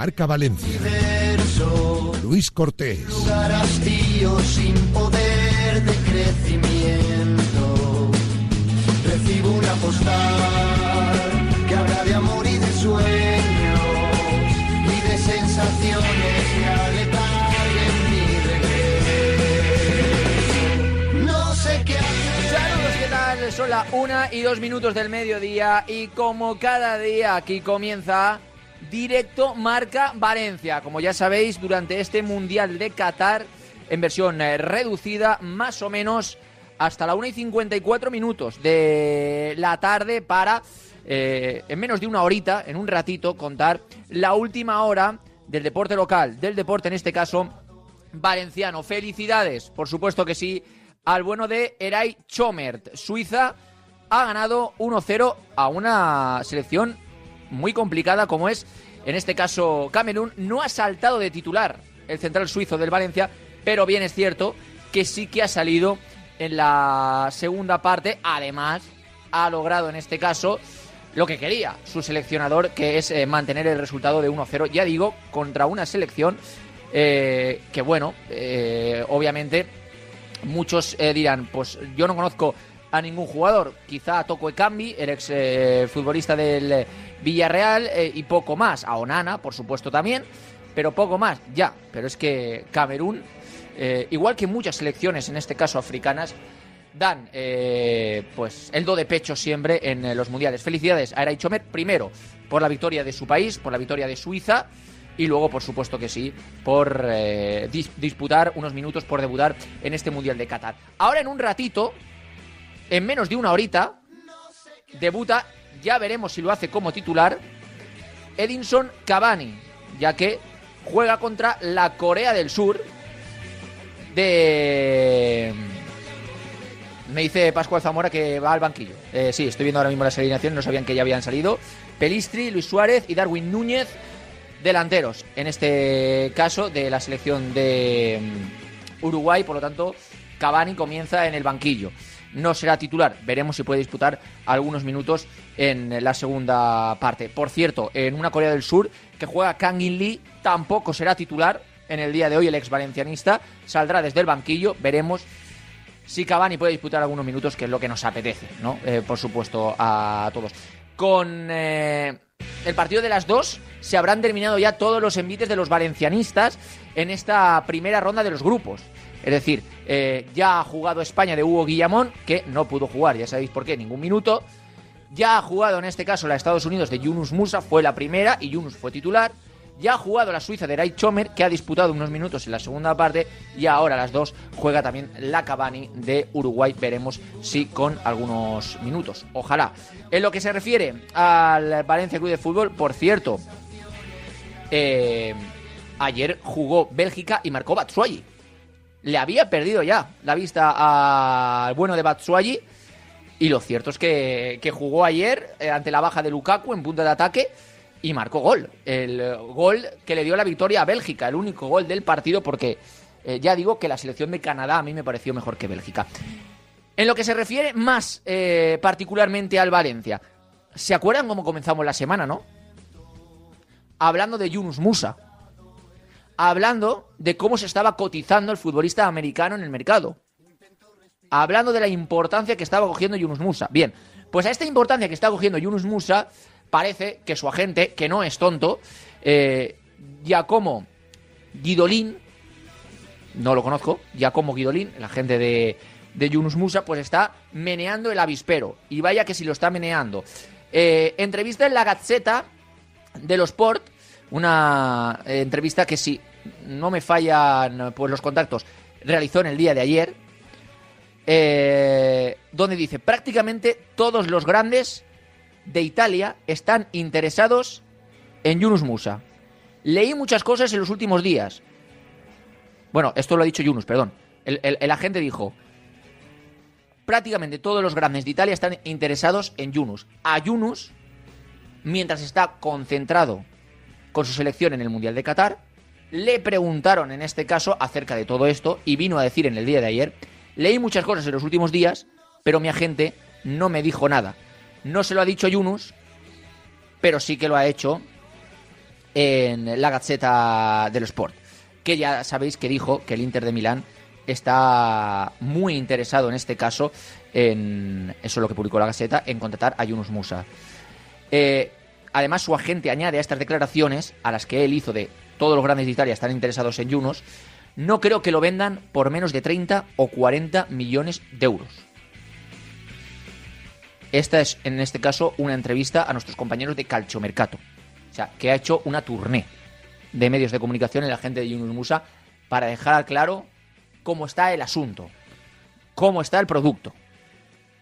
Marca Valencia. Luis Cortés. sin poder de crecimiento. Recibo una postal que habla de amor y de sueños y de sensaciones que aletarguen mi regreso. No sé qué hacer. Saludos, ¿qué tal? Son la una y dos minutos del mediodía y como cada día aquí comienza directo Marca Valencia. Como ya sabéis, durante este Mundial de Qatar, en versión eh, reducida, más o menos hasta la 1 y 54 minutos de la tarde para, eh, en menos de una horita, en un ratito, contar la última hora del deporte local, del deporte en este caso valenciano. Felicidades, por supuesto que sí, al bueno de Eray Chomert. Suiza ha ganado 1-0 a una selección muy complicada como es, en este caso, Camerún. No ha saltado de titular el central suizo del Valencia, pero bien es cierto que sí que ha salido en la segunda parte. Además, ha logrado en este caso lo que quería su seleccionador, que es eh, mantener el resultado de 1-0, ya digo, contra una selección eh, que, bueno, eh, obviamente muchos dirán, pues yo no conozco a ningún jugador, quizá a Toko Ekambi, el ex futbolista del Villarreal, y poco más, a Onana, por supuesto también, pero poco más, ya, pero es que Camerún eh, igual que muchas selecciones, en este caso africanas, dan eh, pues el do de pecho siempre en eh, los mundiales. Felicidades a Eray Chomer, primero por la victoria de su país, por la victoria de Suiza y luego, por supuesto que sí, por disputar unos minutos, por debutar en este mundial de Qatar. Ahora en un ratito, en menos de una horita, debuta, ya veremos si lo hace como titular, Edinson Cavani, ya que juega contra la Corea del Sur de... Me dice Pascual Zamora que va al banquillo. Eh, sí, estoy viendo ahora mismo las alineaciones, no sabían que ya habían salido. Pelistri, Luis Suárez y Darwin Núñez, delanteros. En este caso de la selección de mm, Uruguay, por lo tanto, Cavani comienza en el banquillo. No será titular, veremos si puede disputar algunos minutos en la segunda parte. Por cierto, en una Corea del Sur que juega Kang In Lee, tampoco será titular, en el día de hoy el ex valencianista saldrá desde el banquillo, veremos si Cavani puede disputar algunos minutos, que es lo que nos apetece, ¿no? Eh, por supuesto, a todos. Con eh, el partido de las dos se habrán terminado ya todos los envites de los valencianistas en esta primera ronda de los grupos. Es decir, eh, ya ha jugado España de Hugo Guillamón, que no pudo jugar, ya sabéis por qué, ningún minuto. Ya ha jugado en este caso la Estados Unidos de Yunus Musa, fue la primera y Yunus fue titular. Ya ha jugado la Suiza de Ray Chomer, que ha disputado unos minutos en la segunda parte, y ahora las dos juega también la Cavani de Uruguay. Veremos si con algunos minutos. Ojalá. En lo que se refiere al Valencia Club de Fútbol, por cierto, eh, ayer jugó Bélgica y marcó Batshuayi. Le había perdido ya la vista al bueno de Batshuayi. Y lo cierto es que, jugó ayer eh, ante la baja de Lukaku en punto de ataque y marcó gol. El gol que le dio la victoria a Bélgica, el único gol del partido, porque eh, ya digo que la selección de Canadá a mí me pareció mejor que Bélgica. En lo que se refiere más eh, particularmente al Valencia, ¿se acuerdan cómo comenzamos la semana, no? Hablando de Yunus Musa. Hablando de cómo se estaba cotizando el futbolista americano en el mercado. Hablando de la importancia que estaba cogiendo Yunus Musa. Bien, pues a esta importancia que está cogiendo Yunus Musa parece que su agente, que no es tonto, eh, Giacomo Guidolin, no lo conozco, Giacomo Guidolin, el agente de, de Yunus Musa, pues está meneando el avispero. Y vaya que si lo está meneando. Eh, entrevista en la Gazzetta de los Sport, una eh, entrevista que si no me fallan pues, los contactos, realizó en el día de ayer, eh, donde dice prácticamente todos los grandes de Italia están interesados en Yunus Musa. Leí muchas cosas en los últimos días. Bueno, esto lo ha dicho Yunus, perdón. El, agente dijo, prácticamente todos los grandes de Italia están interesados en Yunus. A Yunus, mientras está concentrado con su selección en el Mundial de Qatar, le preguntaron en este caso acerca de todo esto y vino a decir en el día de ayer, leí muchas cosas en los últimos días, pero mi agente no me dijo nada. No se lo ha dicho Yunus, pero sí que lo ha hecho en la Gazzetta dello Sport, que ya sabéis que dijo que el Inter de Milán está muy interesado en este caso, en eso es lo que publicó la Gazzetta, en contratar a Yunus Musa. Eh, además, su agente añade a estas declaraciones, a las que él hizo de todos los grandes de están interesados en Yunus, no creo que lo vendan por menos de 30 o 40 millones de euros. Esta es, en este caso, una entrevista a nuestros compañeros de Calciomercato. O sea, que ha hecho una tournée de medios de comunicación en la gente de Yunus Musa para dejar claro cómo está el asunto, cómo está el producto.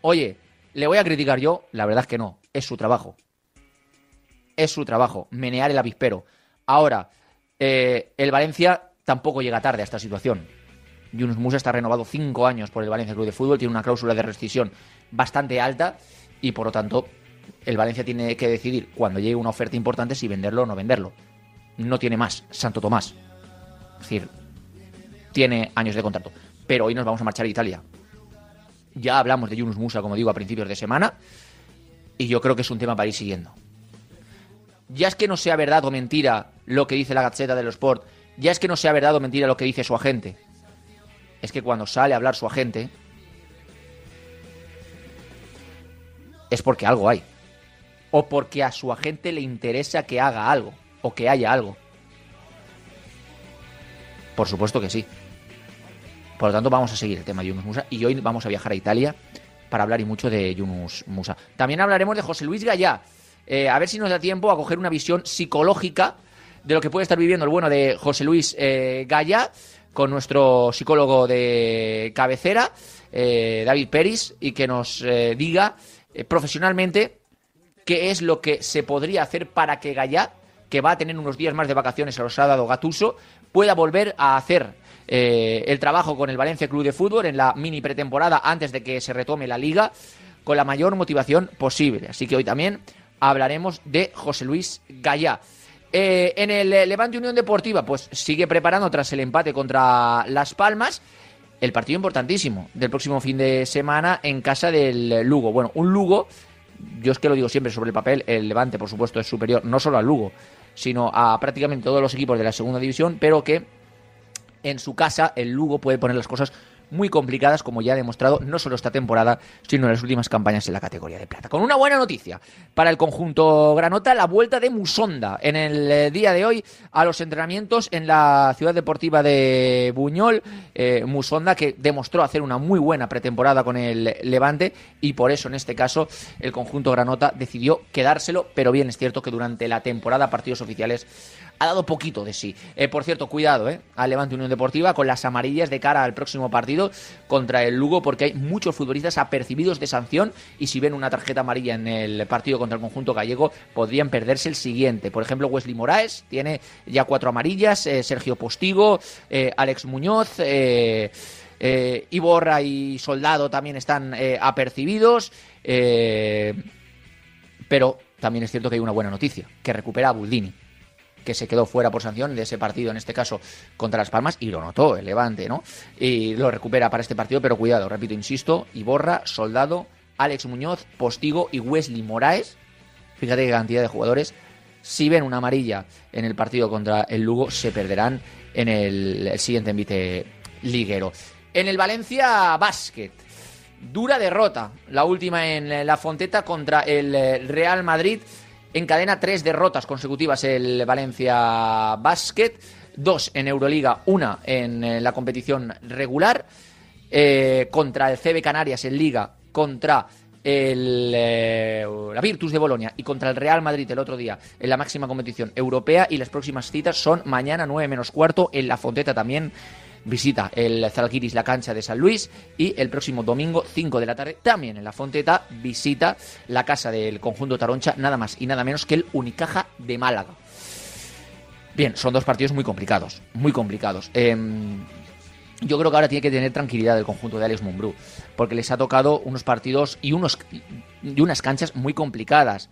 Oye, ¿le voy a criticar yo? La verdad es que no, es su trabajo. Es su trabajo, menear el avispero. Ahora, eh, el Valencia tampoco llega tarde a esta situación. Yunus Musa está renovado cinco años por el Valencia Club de Fútbol, tiene una cláusula de rescisión bastante alta y por lo tanto el Valencia tiene que decidir cuando llegue una oferta importante si venderlo o no venderlo. No tiene más, Santo Tomás. Es decir, tiene años de contrato. Pero hoy nos vamos a marchar a Italia. Ya hablamos de Yunus Musa, como digo, a principios de semana. Y yo creo que es un tema para ir siguiendo. Ya es que no sea verdad o mentira lo que dice la Gazzetta dello Sport. Ya es que no sea verdad o mentira lo que dice su agente. Es que cuando sale a hablar su agente, es porque algo hay. O porque a su agente le interesa que haga algo. O que haya algo. Por supuesto que sí. Por lo tanto, vamos a seguir el tema de Yunus Musa. Y hoy vamos a viajar a Italia para hablar y mucho de Yunus Musa. También hablaremos de José Luis Gallá. Eh, a ver si nos da tiempo a coger una visión psicológica de lo que puede estar viviendo el bueno de José Luis eh, Gallá con nuestro psicólogo de cabecera, eh, David Peris, y que nos eh, diga eh, profesionalmente qué es lo que se podría hacer para que Gallá, que va a tener unos días más de vacaciones, se los ha dado Gatuso, pueda volver a hacer el trabajo con el Valencia Club de Fútbol en la mini pretemporada antes de que se retome la liga con la mayor motivación posible. Así que hoy también hablaremos de José Luis Gallá. Eh, en el eh, Levante Unión Deportiva, pues sigue preparando tras el empate contra Las Palmas el partido importantísimo del próximo fin de semana en casa del Lugo. Bueno, un Lugo, yo es que lo digo siempre sobre el papel, el Levante por supuesto es superior no solo al Lugo, sino a prácticamente todos los equipos de la segunda división, pero que en su casa el Lugo puede poner las cosas muy complicadas, como ya ha demostrado no solo esta temporada, sino en las últimas campañas en la categoría de plata. Con una buena noticia para el conjunto Granota, la vuelta de Musonda en el eh, día de hoy a los entrenamientos en la ciudad deportiva de Buñol. Eh, Musonda que demostró hacer una muy buena pretemporada con el Levante y por eso en este caso el conjunto Granota decidió quedárselo, pero bien es cierto que durante la temporada partidos oficiales ha dado poquito de sí. Eh, por cierto, cuidado, ¿eh? Al Levante Unión Deportiva con las amarillas de cara al próximo partido contra el Lugo, porque hay muchos futbolistas apercibidos de sanción y si ven una tarjeta amarilla en el partido contra el conjunto gallego, podrían perderse el siguiente. Por ejemplo, Wesley Moraes tiene ya cuatro amarillas, eh, Sergio Postigo, eh, Alex Muñoz. Eh, Iborra y Soldado también están apercibidos, pero también es cierto que hay una buena noticia, que recupera a Buldini que se quedó fuera por sanción de ese partido, en este caso contra Las Palmas, y lo notó el Levante, ¿no? Y lo recupera para este partido, pero cuidado, repito, insisto, Iborra, Soldado, Alex Muñoz, Postigo y Wesley Moraes, fíjate qué cantidad de jugadores, si ven una amarilla en el partido contra el Lugo, se perderán en el, el siguiente envite liguero. En el Valencia Basket, dura derrota, la última en la Fonteta contra el Real Madrid, encadena tres derrotas consecutivas el Valencia Basket, dos en Euroliga, una en eh, la competición regular, eh, contra el CB Canarias en Liga, contra el, eh, la Virtus de Bolonia y contra el Real Madrid el otro día en la máxima competición europea. Y las próximas citas son mañana 9 menos cuarto en la Fonteta también visita el Zalgiris la cancha de San Luis y el próximo domingo 5 de la tarde también en la Fonteta visita la casa del conjunto Taroncha nada más y nada menos que el Unicaja de Málaga. Bien, son dos partidos muy complicados, muy complicados. Eh, yo creo que ahora tiene que tener tranquilidad el conjunto de Alex Mumbrú, porque les ha tocado unos partidos y, unos, y unas canchas muy complicadas.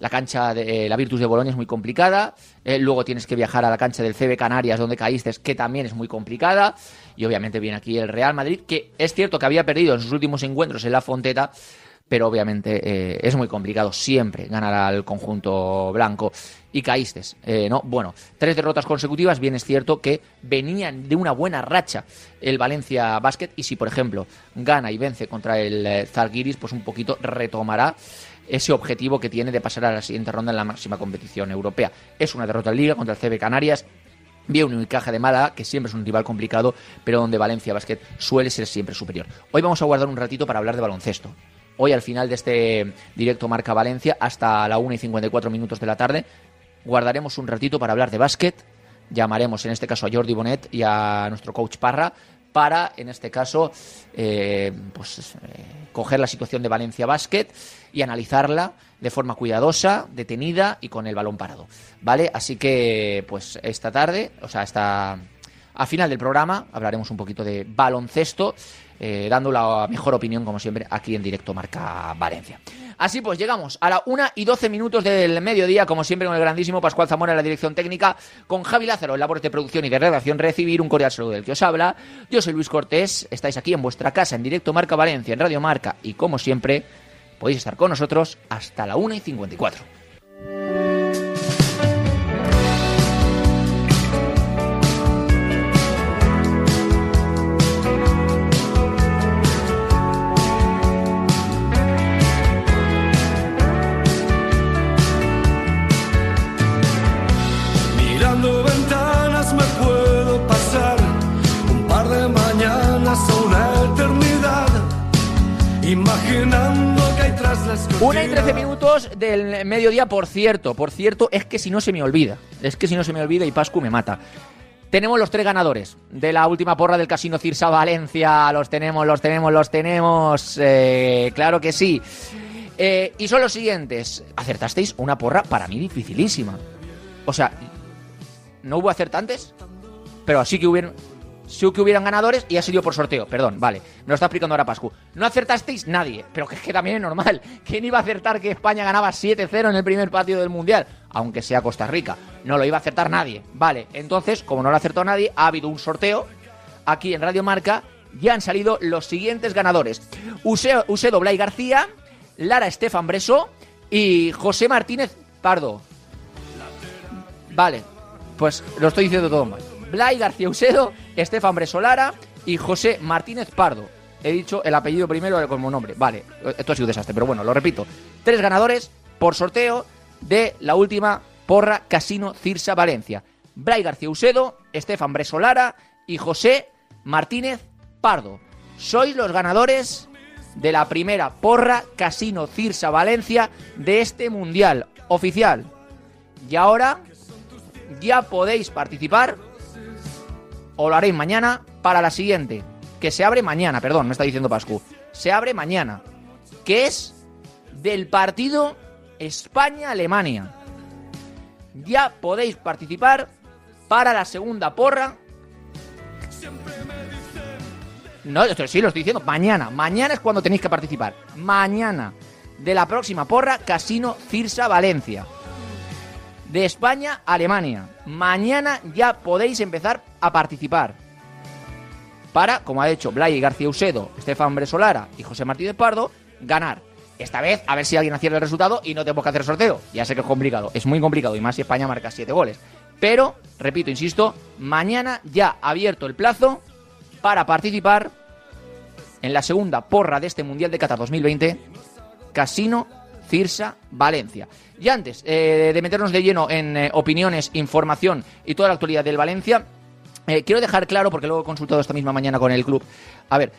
La cancha de eh, la Virtus de Bolonia es muy complicada. Eh, luego tienes que viajar a la cancha del CB Canarias, donde caíste, que también es muy complicada. Y obviamente viene aquí el Real Madrid, que es cierto que había perdido en sus últimos encuentros en la Fonteta, pero obviamente eh, es muy complicado siempre ganar al conjunto blanco. Y caíste, ¿no? Bueno, tres derrotas consecutivas, bien es cierto que venían de una buena racha el Valencia Basket y si, por ejemplo, gana y vence contra el Zalgiris, pues un poquito retomará ese objetivo que tiene de pasar a la siguiente ronda en la máxima competición europea. Es una derrota en Liga contra el CB Canarias, Vía un caja de Málaga, que siempre es un rival complicado, pero donde Valencia Basket suele ser siempre superior. Hoy vamos a guardar un ratito para hablar de baloncesto. Hoy, al final de este directo Marca Valencia, hasta la 1 y 54 minutos de la tarde, guardaremos un ratito para hablar de básquet. Llamaremos en este caso a Jordi Bonet y a nuestro coach Parra para, en este caso, eh, pues, eh, coger la situación de Valencia Basket y analizarla de forma cuidadosa, detenida y con el balón parado. ¿Vale? Así que, pues esta tarde, o sea, hasta a final del programa, hablaremos un poquito de baloncesto eh, dando la mejor opinión, como siempre, aquí en directo Marca Valencia. Así pues, llegamos a la 1 y 12 minutos del mediodía, como siempre, con el grandísimo Pascual Zamora en la dirección técnica, con Javi Lázaro en labores de producción y de redacción, recibir un cordial saludo del que os habla. Yo soy Luis Cortés, estáis aquí en vuestra casa, en directo Marca Valencia, en Radio Marca, y como siempre, podéis estar con nosotros hasta la 1 y 54. Una y trece minutos del mediodía, por cierto. Por cierto, es que si no se me olvida. Es que si no se me olvida y Pascu me mata. Tenemos los tres ganadores de la última porra del Casino Cirsa Valencia. Los tenemos, los tenemos, los tenemos. Eh, claro que sí. Eh, y son los siguientes. Acertasteis una porra para mí dificilísima. O sea, no hubo acertantes, pero así que hubieron sí que hubieran ganadores y ha sido por sorteo. Perdón, vale. Me lo está explicando ahora Pascu. No acertasteis nadie, pero que es que también es normal. ¿Quién iba a acertar que España ganaba 7-0 en el primer partido del Mundial? Aunque sea Costa Rica. No lo iba a acertar nadie. Vale, entonces, como no lo acertó nadie, ha habido un sorteo aquí en Radio Marca. Ya han salido los siguientes ganadores. Usedo Blay García, Lara Estefan Breso y José Martínez Pardo. Vale, pues lo estoy diciendo todo mal. Blay García Usedo, Estefan Bresolara y José Martínez Pardo. He dicho el apellido primero como nombre. Vale, esto ha sido un desastre, pero bueno, lo repito. Tres ganadores por sorteo de la última porra Casino Cirsa Valencia. Blay García Usedo, Estefan Bresolara y José Martínez Pardo. Sois los ganadores de la primera porra Casino Cirsa Valencia de este mundial oficial. Y ahora ya podéis participar o lo haréis mañana para la siguiente, que se abre mañana, perdón, me está diciendo Pascu. Se abre mañana, que es del partido España-Alemania. Ya podéis participar para la segunda porra. No, sí lo estoy diciendo, mañana. Mañana es cuando tenéis que participar. Mañana de la próxima porra, Casino Cirsa Valencia de España Alemania. Mañana ya podéis empezar a participar. Para, como ha hecho Blay García Usedo, Estefan Bresolara y José Martínez Pardo, ganar. Esta vez, a ver si alguien acierta el resultado y no tengo que hacer sorteo. Ya sé que es complicado, es muy complicado, y más si España marca 7 goles. Pero, repito, insisto, mañana ya abierto el plazo para participar en la segunda porra de este Mundial de Qatar 2020, Casino Cirsa Valencia. Y antes eh, de meternos de lleno en eh, opiniones, información y toda la actualidad del Valencia, eh, quiero dejar claro, porque luego he consultado esta misma mañana con el club, a ver,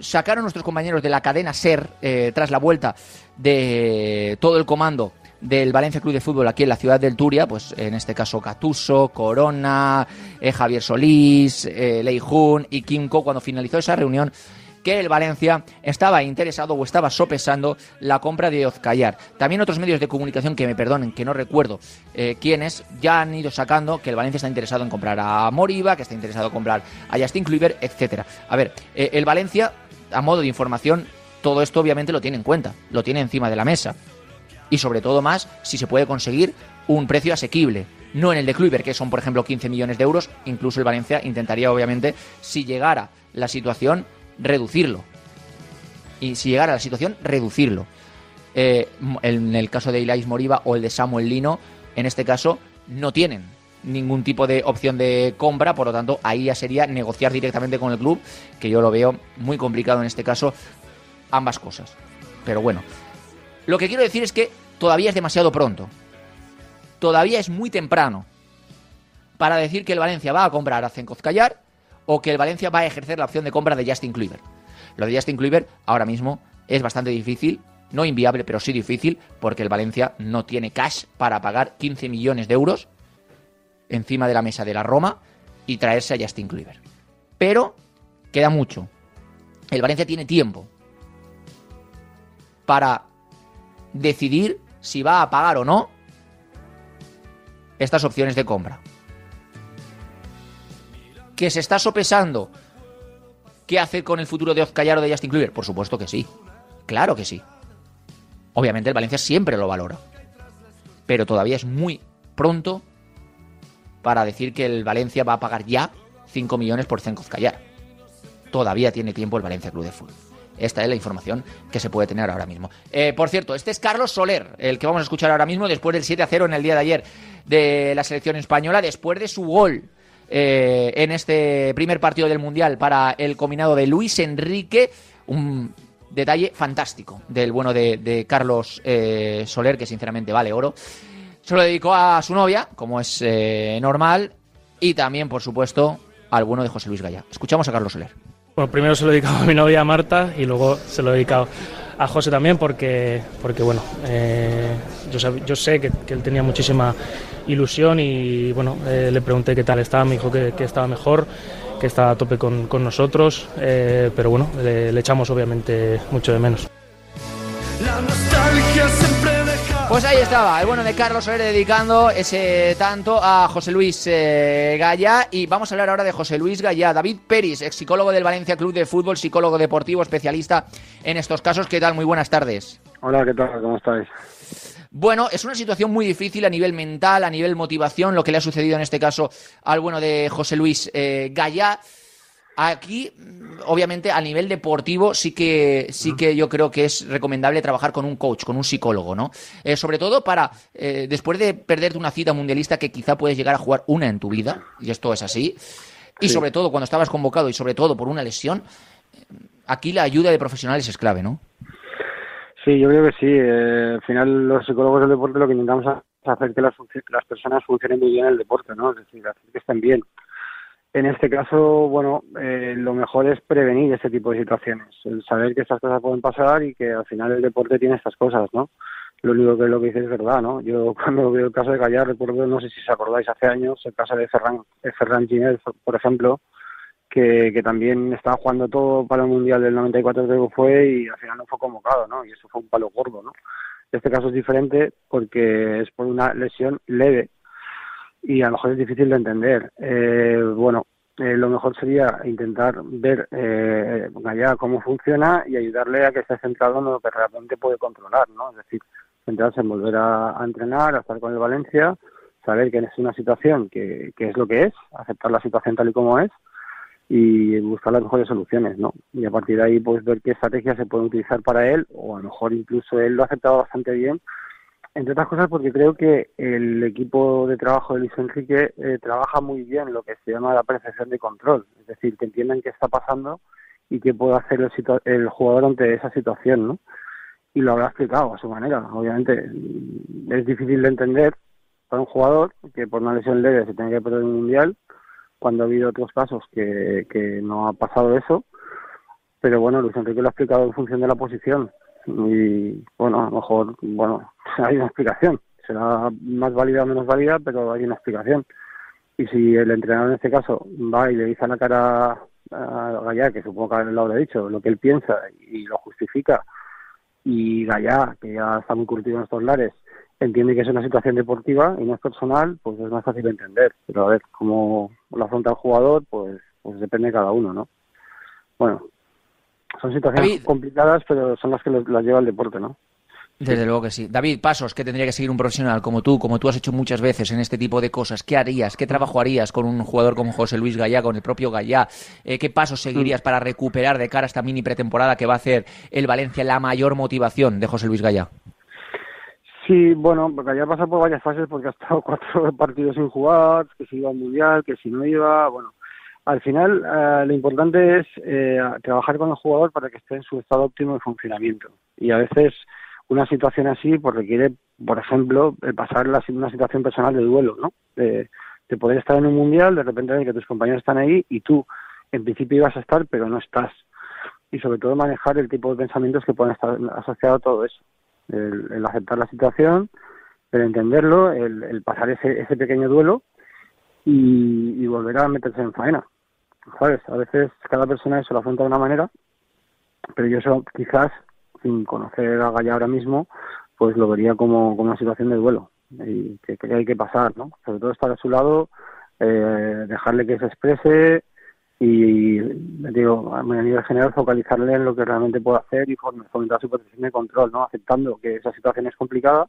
sacaron nuestros compañeros de la cadena SER tras la vuelta de todo el comando del Valencia Club de Fútbol aquí en la ciudad del Turia, pues en este caso Catuso, Corona, Javier Solís, Leijun y Kimco, cuando finalizó esa reunión, que el Valencia estaba interesado o estaba sopesando la compra de Ozcayar. También otros medios de comunicación que me perdonen, que no recuerdo eh, quiénes, ya han ido sacando que el Valencia está interesado en comprar a Moriba, que está interesado en comprar a Justin Kluivert, etcétera. A ver, eh, el Valencia, a modo de información, todo esto obviamente lo tiene en cuenta, lo tiene encima de la mesa. Y sobre todo más si se puede conseguir un precio asequible no en el de Kluivert, que son, por ejemplo, 15 millones de euros. Incluso el Valencia intentaría, obviamente, si llegara la situación, reducirlo. y si llegara a la situación, reducirlo. Eh, en el caso de Ilais Moriba o el de Samuel Lino, en este caso, no tienen ningún tipo de opción de compra, por lo tanto, ahí ya sería negociar directamente con el club, que yo lo veo muy complicado en este caso, ambas cosas. Pero bueno, lo que quiero decir es que todavía es demasiado pronto. Todavía es muy temprano para decir que el Valencia va a comprar a Callar o que el Valencia va a ejercer la opción de compra de Justin Kluivert. Lo de Justin Kluivert ahora mismo es bastante difícil, no inviable, pero sí difícil, porque el Valencia no tiene cash para pagar 15 millones de euros encima de la mesa de la Roma y traerse a Justin Kluivert. Pero queda mucho. El Valencia tiene tiempo para decidir si va a pagar o no estas opciones de compra. ¿Que se está sopesando qué hacer con el futuro de Ozcayar o de Justin Kluivert? Por supuesto que sí. Claro que sí. Obviamente el Valencia siempre lo valora. Pero todavía es muy pronto para decir que el Valencia va a pagar ya 5 millones por Zenkoz. Todavía tiene tiempo el Valencia Club de Fútbol. Esta es la información que se puede tener ahora mismo. Eh, por cierto, este es Carlos Soler, el que vamos a escuchar ahora mismo después del 7 a 0 en el día de ayer de la selección española, después de su gol eh, en este primer partido del Mundial para el combinado de Luis Enrique. Un detalle fantástico del bueno de, Carlos eh, Soler, que sinceramente vale oro. Se lo dedicó a su novia, como es eh, normal, y también, por supuesto, al bueno de José Luis Gaya. Escuchamos a Carlos Soler. Bueno, primero se lo he dedicado a mi novia Marta y luego se lo he dedicado a José también porque, porque bueno, eh, yo, sé que, él tenía muchísima ilusión y bueno, eh, le pregunté qué tal estaba, me dijo que, estaba mejor, que estaba a tope con, nosotros, pero bueno, le, echamos obviamente mucho de menos. Pues ahí estaba, el bueno de Carlos Soler dedicando ese tanto a José Luis eh, Gaya. Y vamos a hablar ahora de José Luis Gaya. David Peris, ex psicólogo del Valencia Club de Fútbol, psicólogo deportivo, especialista en estos casos. ¿Qué tal? Muy buenas tardes. Hola, ¿qué tal? ¿Cómo estáis? Bueno, es una situación muy difícil a nivel mental, a nivel motivación, lo que le ha sucedido en este caso al bueno de José Luis eh, Gaya. Aquí, obviamente, a nivel deportivo, sí que, sí que yo creo que es recomendable trabajar con un coach, con un psicólogo, ¿no? Eh, sobre todo para, eh, después de perderte una cita mundialista que quizá puedes llegar a jugar una en tu vida, y esto es así, y sobre todo cuando estabas convocado y sobre todo por una lesión, aquí la ayuda de profesionales es clave, ¿no? Sí, yo creo que sí. Eh, al final, los psicólogos del deporte lo que intentamos es hacer que las, las personas funcionen muy bien en el deporte, ¿no? Es decir, hacer que estén bien. En este caso, bueno, eh, lo mejor es prevenir este tipo de situaciones, el saber que estas cosas pueden pasar y que al final el deporte tiene estas cosas, ¿no? Lo único que lo que dice es verdad, ¿no? Yo cuando veo el caso de Gallar recuerdo, no sé si os acordáis, hace años, el caso de Ferran, Ferran Ginel, por ejemplo, que, que también estaba jugando todo para el Mundial del 94 creo que fue y al final no fue convocado, ¿no? Y eso fue un palo gordo, ¿no? Este caso es diferente porque es por una lesión leve, y a lo mejor es difícil de entender. Eh, bueno, eh, lo mejor sería intentar ver eh, allá cómo funciona y ayudarle a que esté centrado en lo que realmente puede controlar, ¿no? Es decir, centrarse en volver a, entrenar, a estar con el Valencia, saber que es una situación que, que es lo que es, aceptar la situación tal y como es y buscar las mejores soluciones, ¿no? Y a partir de ahí, pues ver qué estrategias se pueden utilizar para él, o a lo mejor incluso él lo ha aceptado bastante bien, entre otras cosas porque creo que el equipo de trabajo de Luis Enrique eh, trabaja muy bien lo que se llama la percepción de control, es decir, que entiendan qué está pasando y qué puede hacer el, el jugador ante esa situación, ¿no? Y lo habrá explicado a su manera. Obviamente mm, es difícil de entender para un jugador que por una lesión leve se tenga que perder un mundial, cuando ha habido otros casos que, que no ha pasado eso, pero bueno, Luis Enrique lo ha explicado en función de la posición y bueno, a lo mejor, bueno, hay una explicación. Será más válida o menos válida, pero hay una explicación. Y si el entrenador en este caso va y le dice a la cara a Gallá, que supongo que lo habrá dicho, lo que él piensa y lo justifica, y Gallá, que ya está muy curtido en estos lares, entiende que es una situación deportiva y no es personal, pues es más fácil de entender. Pero a ver, cómo lo afronta el jugador, pues, pues depende de cada uno, ¿no? Bueno, son situaciones complicadas, pero son las que las lleva el deporte, ¿no? Desde luego que sí. David, pasos que tendría que seguir un profesional como tú, como tú has hecho muchas veces en este tipo de cosas. ¿Qué harías? ¿Qué trabajo harías con un jugador como José Luis Gallá, con el propio Gallá? Eh, ¿Qué pasos seguirías para recuperar de cara a esta mini pretemporada que va a hacer el Valencia la mayor motivación de José Luis Gallá? Sí, bueno, porque ya pasado por varias fases porque ha estado cuatro partidos sin jugar, que si iba al mundial, que si no iba, bueno. Al final, eh, lo importante es eh, trabajar con el jugador para que esté en su estado óptimo de funcionamiento. Y a veces una situación así pues requiere, por ejemplo, pasar la, una situación personal de duelo, ¿no? De, poder estar en un mundial, de repente ver que tus compañeros están ahí y tú, en principio, ibas a estar, pero no estás. Y sobre todo manejar el tipo de pensamientos que pueden estar asociados a todo eso el, aceptar la situación, el entenderlo, el, pasar ese, ese pequeño duelo y, volver a meterse en faena. A veces cada persona eso lo afronta de una manera, pero yo eso quizás, sin conocer a Gaya ahora mismo, pues lo vería como, como una situación de duelo y que, que, hay que pasar, ¿no? Sobre todo estar a su lado, eh, dejarle que se exprese, y digo, a nivel general focalizarle en lo que realmente puede hacer y fomentar su posición de control, ¿no? Aceptando que esa situación es complicada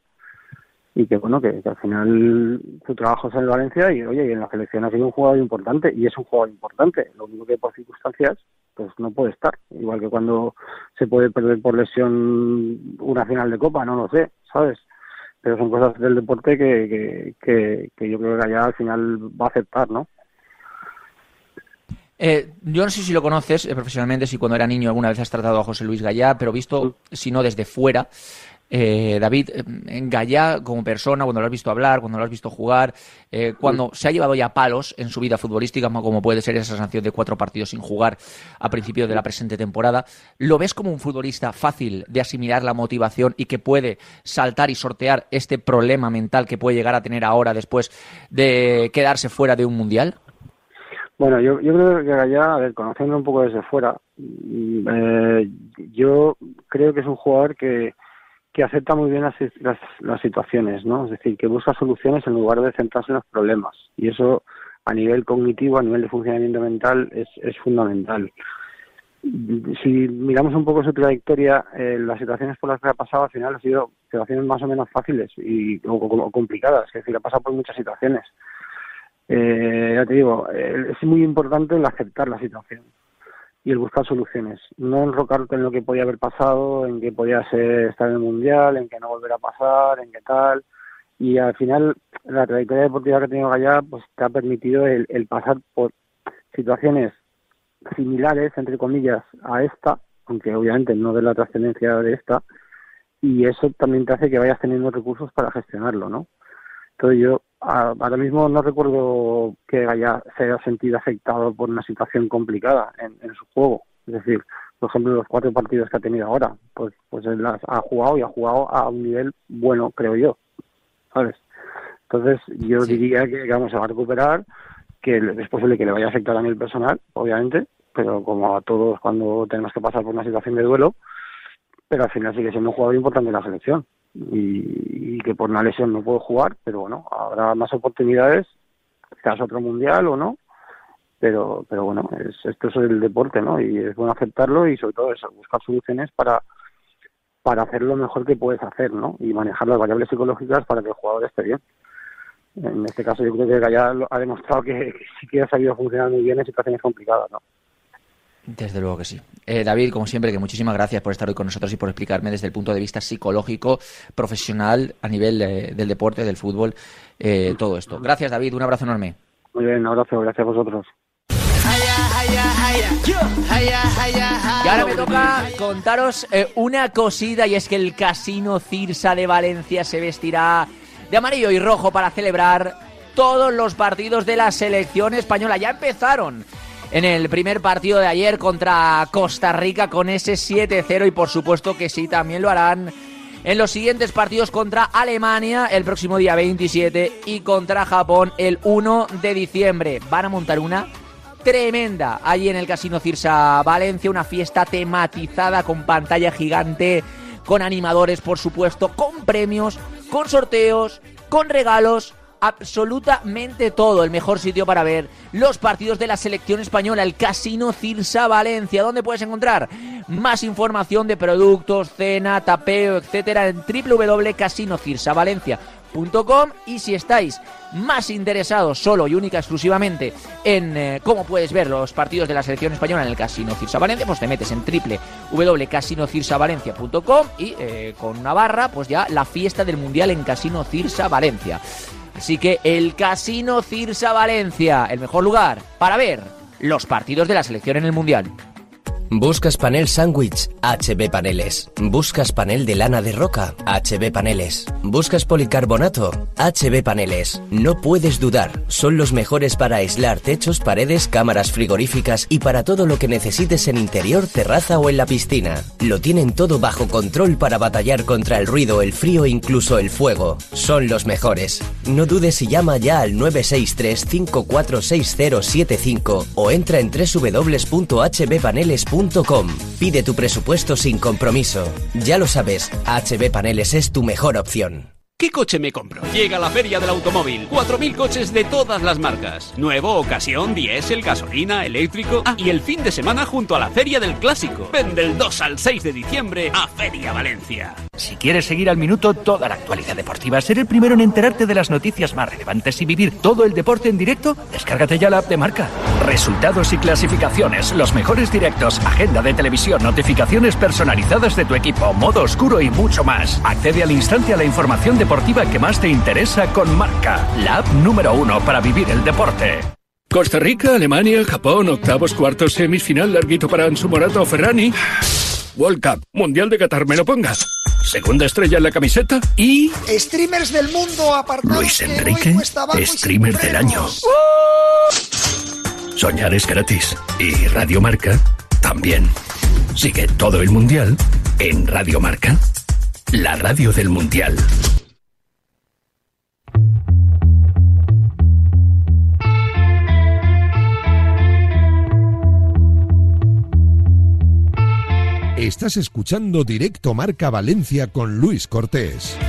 y que bueno, que, al final su trabajo es en Valencia y oye, y en la selección ha sido un jugador importante y es un jugador importante, lo único que por circunstancias pues no puede estar, igual que cuando se puede perder por lesión una final de copa, no lo sé, ¿sabes? Pero son cosas del deporte que, que, que, que yo creo que allá al final va a aceptar, ¿no? Eh, yo no sé si lo conoces eh, profesionalmente, si cuando era niño alguna vez has tratado a José Luis Gallá, pero visto, si no desde fuera, eh, David, en Gallá como persona, cuando lo has visto hablar, cuando lo has visto jugar, cuando se ha llevado ya palos en su vida futbolística, como puede ser esa sanción de cuatro partidos sin jugar a principio de la presente temporada, ¿lo ves como un futbolista fácil de asimilar la motivación y que puede saltar y sortear este problema mental que puede llegar a tener ahora después de quedarse fuera de un mundial? Bueno, yo, yo creo que allá, a ver, conociendo un poco desde fuera, mm, eh, yo creo que es un jugador que, que acepta muy bien las, las, situaciones, ¿no? Es decir, que busca soluciones en lugar de centrarse en los problemas. Y eso, a nivel cognitivo, a nivel de funcionamiento mental, es, es fundamental. Si miramos un poco su trayectoria, eh, las situaciones por las que ha pasado al final han sido situaciones más o menos fáciles y, o complicadas, es decir, ha pasado por muchas situaciones eh, ya te digo, eh, es muy importante el aceptar la situación y el buscar soluciones, no enrocarte en lo que podía haber pasado, en que podía ser estar en el mundial, en que no volverá a pasar, en qué tal. Y al final, la trayectoria deportiva que tengo allá, pues te ha permitido el, pasar por situaciones similares, entre comillas, a esta, aunque obviamente no de la trascendencia de esta, y eso también te hace que vayas teniendo recursos para gestionarlo, ¿no? Entonces yo ahora mismo no recuerdo que haya, se haya sentido afectado por una situación complicada en, su juego. Es decir, por ejemplo, los cuatro partidos que ha tenido ahora, pues, pues él las ha jugado y ha jugado a un nivel bueno, creo yo. ¿Sabes? Entonces, yo diría que vamos a recuperar, que es posible que le vaya a afectar a nivel personal, obviamente, pero como a todos cuando tenemos que pasar por una situación de duelo, pero al final sigue siendo un jugador importante en la selección y, que por una lesión no puedo jugar, pero bueno, habrá más oportunidades, quizás otro mundial o no, pero pero bueno, es, esto es el deporte, ¿no? Y es bueno aceptarlo y sobre todo eso, buscar soluciones para para hacer lo mejor que puedes hacer, ¿no? Y manejar las variables psicológicas para que el jugador esté bien. En este caso yo creo que Gaya ha demostrado que, que sí que ha sabido funcionar muy bien en situaciones complicadas, ¿no? Desde luego que sí. Eh, David, como siempre, que muchísimas gracias por estar hoy con nosotros y por explicarme desde el punto de vista psicológico, profesional, a nivel del deporte, del fútbol, eh, todo esto. Gracias, David. Un abrazo enorme. Muy bien, un abrazo. Gracias a vosotros. Y ahora me toca contaros eh, una cosita y es que el Casino Cirsa de Valencia se vestirá de amarillo y rojo para celebrar todos los partidos de la selección española. Ya empezaron en el primer partido de ayer contra Costa Rica con ese 7-0 y por supuesto que sí, también lo harán en los siguientes partidos contra Alemania el próximo día 27 y contra Japón el 1 de diciembre. Van a montar una tremenda allí en el Casino Cirsa Valencia, una fiesta tematizada con pantalla gigante, con animadores por supuesto, con premios, con sorteos, con regalos absolutamente todo. El mejor sitio para ver los partidos de la selección española, el Casino Cirsa Valencia. ¿Dónde puedes encontrar más información de productos, cena, tapeo, etcétera en www.casinocirsavalencia.com y si estáis más interesados solo y única exclusivamente en eh, cómo puedes ver los partidos de la selección española en el Casino Cirsa Valencia, pues te metes en www.casinocirsavalencia.com y eh, con una barra, pues ya la fiesta del Mundial en Casino Cirsa Valencia. Así que el Casino Cirsa Valencia, el mejor lugar para ver los partidos de la selección en el Mundial. ¿Buscas panel sándwich? HB Paneles. ¿Buscas panel de lana de roca? HB Paneles. ¿Buscas policarbonato? HB Paneles. No puedes dudar, son los mejores para aislar techos, paredes, cámaras frigoríficas y para todo lo que necesites en interior, terraza o en la piscina. Lo tienen todo bajo control para batallar contra el ruido, el frío e incluso el fuego. Son los mejores. No dudes y llama ya al 963 546075 o entra en www.hbpaneles.com Pide tu presupuesto sin compromiso. Ya lo sabes, HB Paneles es tu mejor opción. ¿Qué coche me compro? Llega la Feria del Automóvil. 4.000 coches de todas las marcas. Nuevo, ocasión, diésel, gasolina, eléctrico. Ah, y el fin de semana junto a la Feria del Clásico. Ven del 2 al 6 de diciembre a Feria Valencia. Si quieres seguir al minuto toda la actualidad deportiva, ser el primero en enterarte de las noticias más relevantes y vivir todo el deporte en directo, descárgate ya la app de marca. Resultados y clasificaciones, los mejores directos, agenda de televisión, notificaciones personalizadas de tu equipo, modo oscuro y mucho más. Accede al instante a la información de deportiva que más te interesa con Marca, la app número uno para vivir el deporte. Costa Rica, Alemania, Japón, octavos, cuartos, semifinal, larguito para Ansu Morato Ferrani. World Cup, Mundial de Qatar, me lo pongas. Segunda estrella en la camiseta y... Streamers del mundo apartados Luis Enrique, streamer del año. Soñar es gratis. Y Radio Marca también. Sigue todo el Mundial en Radio Marca, la radio del Mundial. Estás escuchando Directo Marca Valencia con Luis Cortés.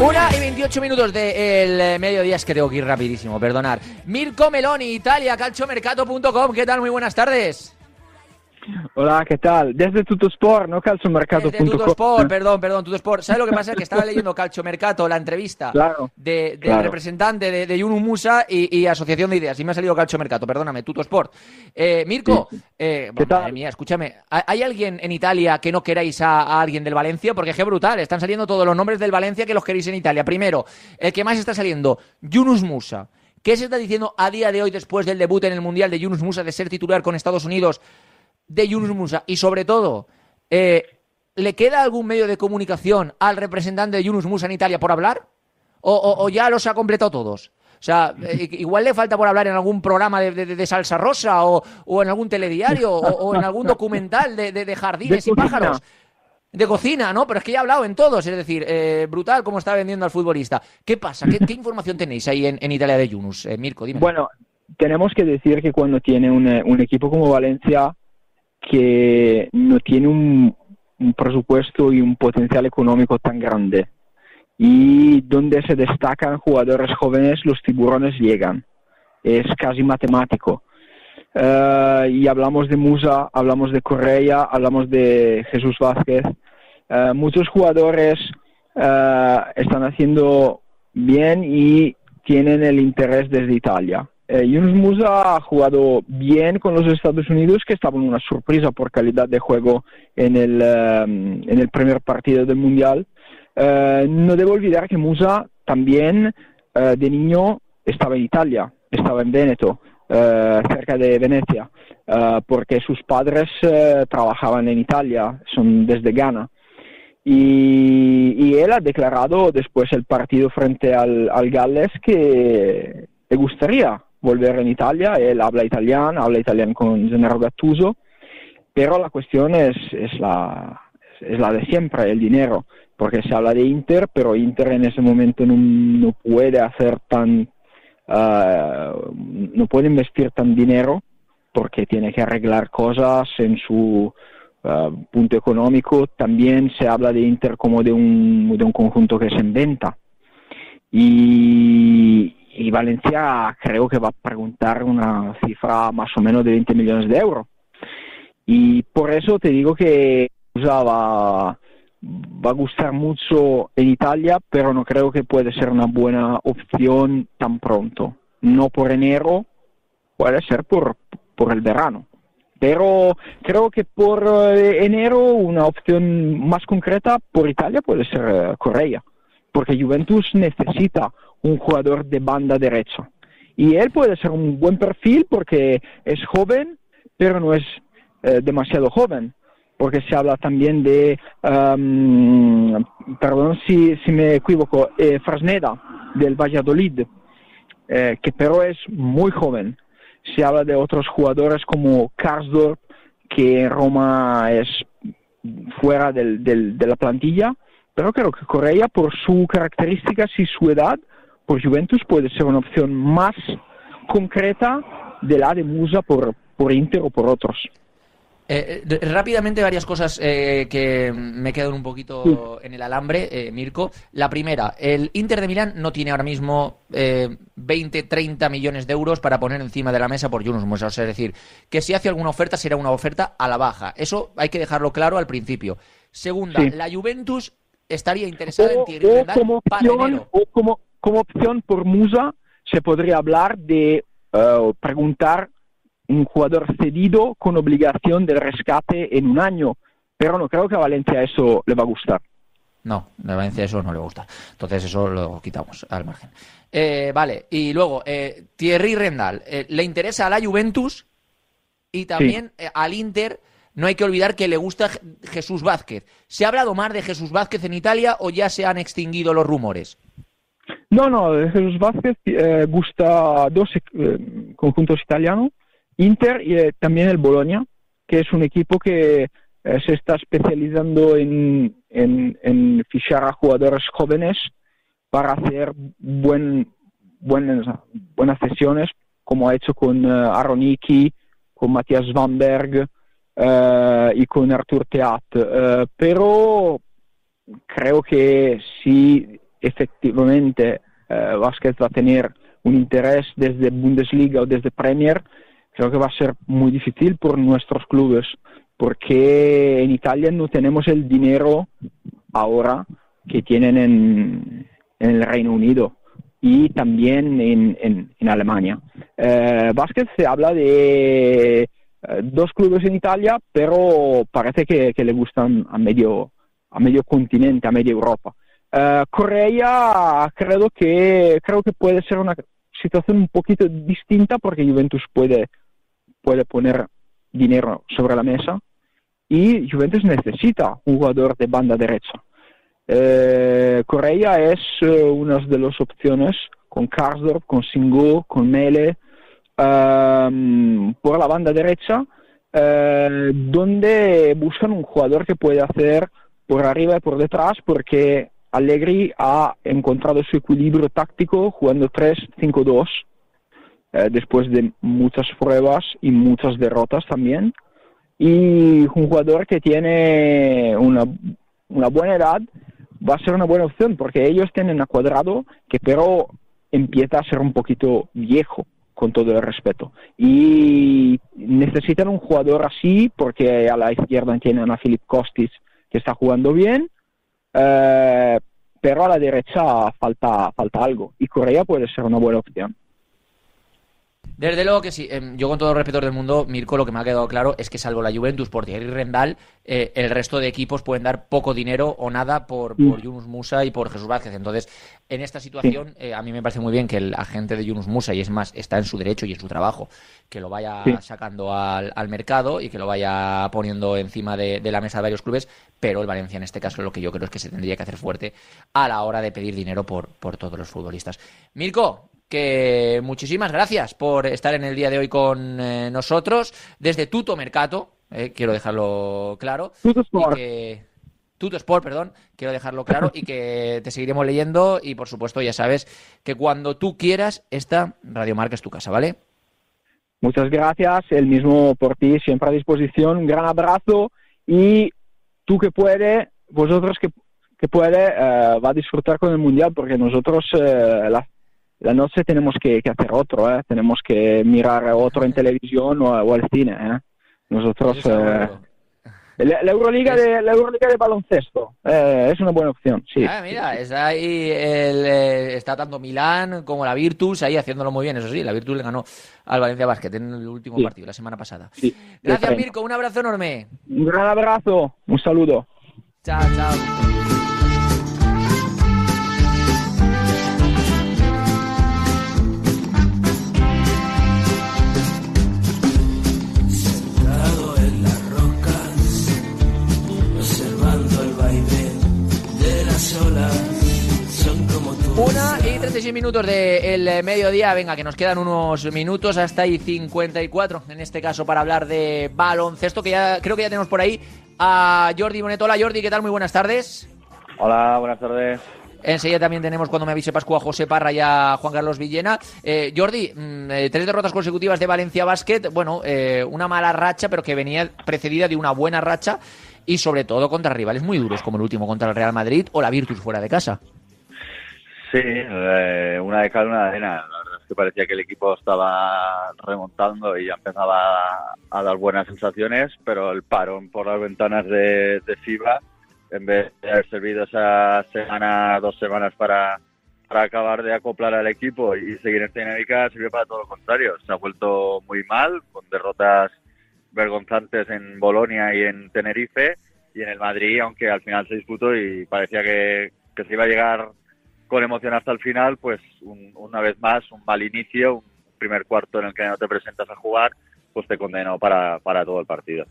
Una y 28 minutos del de mediodía, es que tengo que ir rapidísimo, perdonar. Mirko Meloni, Italia, calciomercato.com, ¿qué tal? Muy buenas tardes. Hola, ¿qué tal? Desde Tutosport, no calciomercato.com. Desde Tutosport, perdón, perdón, Tutosport. ¿Sabes lo que pasa? Es que estaba leyendo Calciomercato, la entrevista de, del representante de, de Yunu Musa y, Asociación de Ideas. Y me ha salido Calciomercato, perdóname, Tutosport. Eh, Mirko, eh, madre mía, escúchame. ¿Hay alguien en Italia que no queráis a, alguien del Valencia? Porque es que brutal, están saliendo todos los nombres del Valencia que los queréis en Italia. Primero, el que más está saliendo, Yunus Musa. ¿Qué se está diciendo a día de hoy después del debut en el Mundial de Yunus Musa de ser titular con Estados Unidos? De Yunus Musa? Y sobre todo, eh, ¿le queda algún medio de comunicación al representante de Yunus Musa en Italia por hablar? ¿O, ya los ha completado todos? O sea, eh, igual le falta por hablar en algún programa de, salsa rosa o, en algún telediario o, en algún documental de, jardines y pájaros. De cocina, ¿no? Pero es que ya ha hablado en todos, es decir, eh, brutal cómo está vendiendo al futbolista. ¿Qué pasa? ¿Qué, información tenéis ahí en, Italia de Yunus, Mirko? Dime. Bueno, tenemos que decir que cuando tiene un equipo como Valencia, que no tiene un, presupuesto y un potencial económico tan grande. Y donde se destacan jugadores jóvenes, los tiburones llegan. Es casi matemático. Eh, y hablamos de Musa, hablamos de Correa, hablamos de Jesús Vázquez. Eh, muchos jugadores eh, están haciendo bien y tienen el interés desde Italia. Eh, Yunus Musa ha jugado bien con los Estados Unidos, que estaban una sorpresa por calidad de juego en el, eh, primer partido del Mundial. Eh, no debo olvidar que Musa también de niño estaba en Italia, estaba en Veneto, cerca de Venecia, porque sus padres trabajaban en Italia, son desde Ghana. Y, él ha declarado después el partido frente al, al Galles que le gustaría volver en Italia, él habla italiano, habla italiano con Gennaro Gattuso, pero la cuestión es, la, es la de siempre, el dinero, porque se habla de Inter, pero Inter en ese momento no, no puede hacer tan, uh, no puede investir tan dinero porque tiene que arreglar cosas en su uh, punto económico, también se habla de Inter como de un, de un conjunto que es en venta. Y, y Valencia creo que va a preguntar una cifra más o menos de 20 millones de euros. Y por eso te digo que va, va a gustar mucho en Italia, pero no creo que puede ser una buena opción tan pronto. No por enero, puede ser por, por el verano. Pero creo que por eh, enero una opción más concreta por Italia puede ser eh, Correa, porque Juventus necesita un jugador de banda derecha. Y él puede ser un buen perfil porque es joven, pero no es eh, demasiado joven porque se habla también de, perdón si, si, me equivoco, eh, Frasneda del Valladolid, eh, que pero es muy joven. Se habla de otros jugadores como Karsdorp, que en Roma es fuera del, de la plantilla, pero creo que Correa, por sus características y su edad, por Juventus puede ser una opción más concreta de la de Musa por, por Inter o por otros. Eh, rápidamente varias cosas eh, que me quedan un poquito en el alambre, eh, Mirko. La primera, el Inter de Milán no tiene ahora mismo 20, 30 millones de euros para poner encima de la mesa por Yunus Musa. es decir, que si hace alguna oferta será una oferta a la baja. Eso hay que dejarlo claro al principio. Segunda, la Juventus estaría interesada en Thierry Rendal como opción, O como, como opción por Musa se podría hablar de preguntar un jugador cedido con obligación de rescate en un año, pero no creo que a Valencia eso le va a gustar. No, a Valencia eso no le gusta. Entonces eso lo quitamos al margen. Eh, vale, y luego, eh, Thierry Rendal, eh, ¿le interesa a la Juventus? Y también al Inter, no hay que olvidar que le gusta Jesús Vázquez. ¿Se ha hablado más de Jesús Vázquez en Italia o ya se han extinguido los rumores? No, no, Jesús Vázquez gusta dos conjuntos italianos Inter y eh, también el Bolonia, que es un equipo que eh, se está especializando en, fichar a jugadores jóvenes para hacer buen, buenas, sesiones, como ha hecho con Aroniki, con Matías Vanberg y con Artur Teat. pero creo que si efectivamente Vázquez va a tener un interés desde Bundesliga o desde Premier, creo que va a ser muy difícil por nuestros clubes, porque en Italia no tenemos el dinero ahora que tienen en, el Reino Unido y también en, Alemania. Eh, básquet se habla de eh, dos clubes en Italia, pero parece que, le gustan a medio, a medio continente, a media Europa. Eh, Correa creo que, creo que puede ser una situación un poquito distinta porque Juventus puede puede poner dinero sobre la mesa y Juventus necesita un jugador de banda derecha. Eh, Correa es eh, una de las opciones con Karsdorp, con Singo, con Mele ehm, por la banda derecha, eh, donde buscan un jugador que puede hacer por arriba y por detrás, porque Allegri ha encontrado su equilibrio táctico jugando 3-5-2 eh, después de muchas pruebas y muchas derrotas también. Y un jugador que tiene una, buena edad va a ser una buena opción porque ellos tienen a Cuadrado que pero empieza a ser un poquito viejo con todo el respeto. Y necesitan un jugador así porque a la izquierda tienen a Filip Kostic que está jugando bien, eh, pero a la derecha falta, falta algo y Correa puede ser una buena opción. Desde luego que sí. Em, yo con todo el respeto del mundo, Mirko, lo que me ha quedado claro es que salvo la Juventus por Thierry Rendal, eh, el resto de equipos pueden dar poco dinero o nada por, por Yunus Musa y por Jesús Vázquez. Entonces, en esta situación, eh, a mí me parece muy bien que el agente de Yunus Musa, y es más, está en su derecho y en su trabajo, que lo vaya sacando al, mercado y que lo vaya poniendo encima de, de la mesa de varios clubes, pero el Valencia en este caso lo que yo creo es que se tendría que hacer fuerte a la hora de pedir dinero por, por todos los futbolistas. Mirko, que muchísimas gracias por estar en el día de hoy con eh, nosotros desde Tuto Mercato, eh, quiero dejarlo claro. Tuto Sport. Tuto Sport, perdón, quiero dejarlo claro y que te seguiremos leyendo y por supuesto ya sabes que cuando tú quieras esta Radiomarca es tu casa, ¿vale? Muchas gracias, el mismo por ti, siempre a disposición, un gran abrazo y tú que puedes, vosotros que, que puede, eh, va a disfrutar con el Mundial, porque nosotros eh, la, la noche tenemos que, que hacer otro, ¿eh? tenemos que mirar otro en televisión o, o al cine. ¿eh? Nosotros... eh, la, la Euroliga de la Euroliga de baloncesto eh, es una buena opción, sí. Ah, mira, está ahí el, eh, está tanto Milán como la Virtus ahí haciéndolo muy bien, eso sí, la Virtus le ganó al Valencia Basket en el último Sí. partido la semana pasada. Sí, Gracias. Mirko, un abrazo enorme. Un gran abrazo, un saludo. Chao, chao. Una y 36 minutos del mediodía. Venga, que nos quedan unos minutos hasta ahí 54. En este caso, para hablar de baloncesto, que ya creo que ya tenemos por ahí a Jordi Bonet. Hola Jordi, ¿qué tal? Muy buenas tardes. Hola, buenas tardes. Enseguida también tenemos, cuando me avise Pascua, a José Parra y a Juan Carlos Villena. Eh, Jordi, mm, eh, tres derrotas consecutivas de Valencia Basket. Bueno, eh, una mala racha, pero que venía precedida de una buena racha. Y sobre todo contra rivales muy duros, como el último contra el Real Madrid o la Virtus fuera de casa. Sí, eh, una de cal, una de arena. La verdad es que parecía que el equipo estaba remontando y ya empezaba a, dar buenas sensaciones, pero el parón por las ventanas de, de FIBA, en vez de haber servido esa semana, dos semanas para, para acabar de acoplar al equipo y seguir esta dinámica, sirvió para todo lo contrario. Se ha vuelto muy mal, con derrotas vergonzantes en Bolonia y en Tenerife, y en el Madrid, aunque al final se disputó y parecía que, que se iba a llegar con emoción hasta el final, pues un- una vez más un mal inicio, un primer cuarto en el que no te presentas a jugar, pues te condenó para, para todo el partido.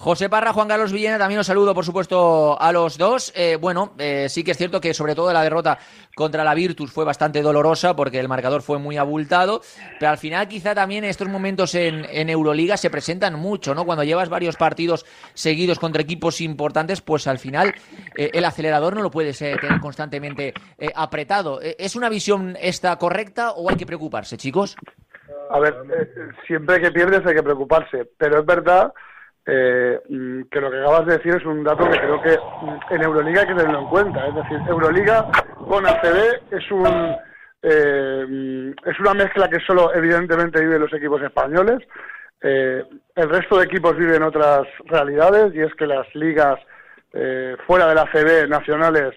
José Parra, Juan Carlos Villena, también os saludo, por supuesto, a los dos. Eh, bueno, eh, sí que es cierto que sobre todo la derrota contra la Virtus fue bastante dolorosa porque el marcador fue muy abultado, pero al final quizá también estos momentos en, Euroliga se presentan mucho, ¿no? Cuando llevas varios partidos seguidos contra equipos importantes, pues al final eh, el acelerador no lo puedes tener constantemente apretado. ¿Es una visión esta correcta o hay que preocuparse, chicos? A ver, siempre que pierdes hay que preocuparse, pero es verdad eh, mm, que lo que acabas de decir es un dato que creo que mm, en Euroliga hay que tenerlo en cuenta. Es decir, Euroliga con ACB es un eh, mm, es una mezcla que solo evidentemente viven los equipos españoles. Eh, el resto de equipos viven otras realidades y es que las ligas eh, fuera de la ACB nacionales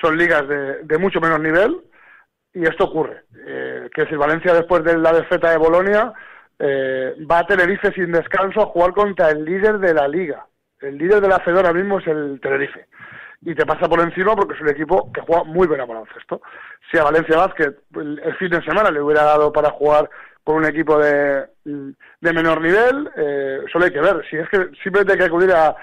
son ligas de, de mucho menos nivel y esto ocurre. Eh, que si Valencia después de la defeta de Bolonia eh, va a Tenerife sin descanso a jugar contra el líder de la liga. El líder de la FED ahora mismo es el Tenerife. Y te pasa por encima porque es un equipo que juega muy bien a baloncesto. Si a Valencia Basket el, fin de semana le hubiera dado para jugar con un equipo de, de menor nivel, eh, solo hay que ver. Si es que simplemente hay que acudir a,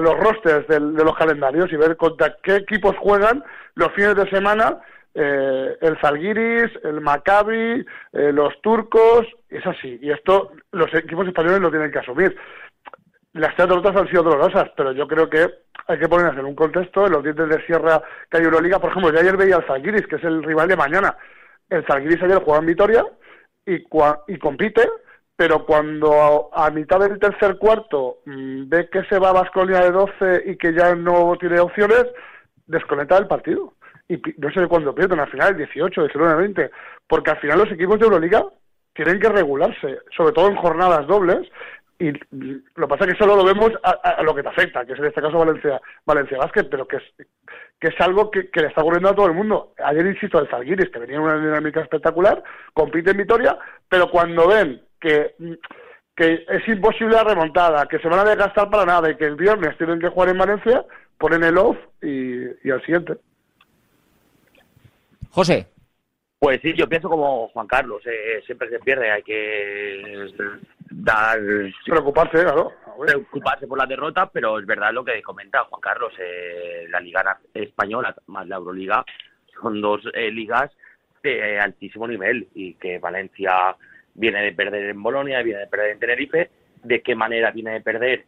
los rosters del- de los calendarios y ver contra qué equipos juegan los fines de semana eh, el Zalgiris, el Maccabi, eh, los turcos, es así. Y esto los equipos españoles lo tienen que asumir. Las tres derrotas han sido dolorosas, pero yo creo que hay que ponerlas en un contexto, en los dientes de sierra que hay Euroliga. Por ejemplo, yo ayer veía al Zalgiris, que es el rival de mañana. El Zalgiris ayer juega en Vitoria y, compite, pero cuando a, mitad del tercer cuarto mm, ve que se va a de 12 y que ya no tiene opciones, desconecta del partido. Y no sé cuándo pierden, al final 18, 19, 20, porque al final los equipos de Euroliga tienen que regularse, sobre todo en jornadas dobles, y lo que pasa es que solo lo vemos a, lo que te afecta, que es en este caso Valencia, Valencia Basket, pero que es, que es algo que, le está ocurriendo a todo el mundo. Ayer, insisto, el Zalgiris, que venía en una dinámica espectacular, compite en Vitoria, pero cuando ven que, es imposible la remontada, que se van a desgastar para nada y que el viernes tienen que jugar en Valencia, ponen el off y al siguiente. José. Pues sí, yo pienso como Juan Carlos, eh, siempre se pierde, hay que dar... Preocuparse, claro. Preocuparse por la derrota, pero es verdad lo que comenta Juan Carlos, eh, la Liga Na- Española más la Euroliga son dos eh, ligas de altísimo nivel y que Valencia viene de perder en Bolonia, viene de perder en Tenerife, de qué manera viene de perder,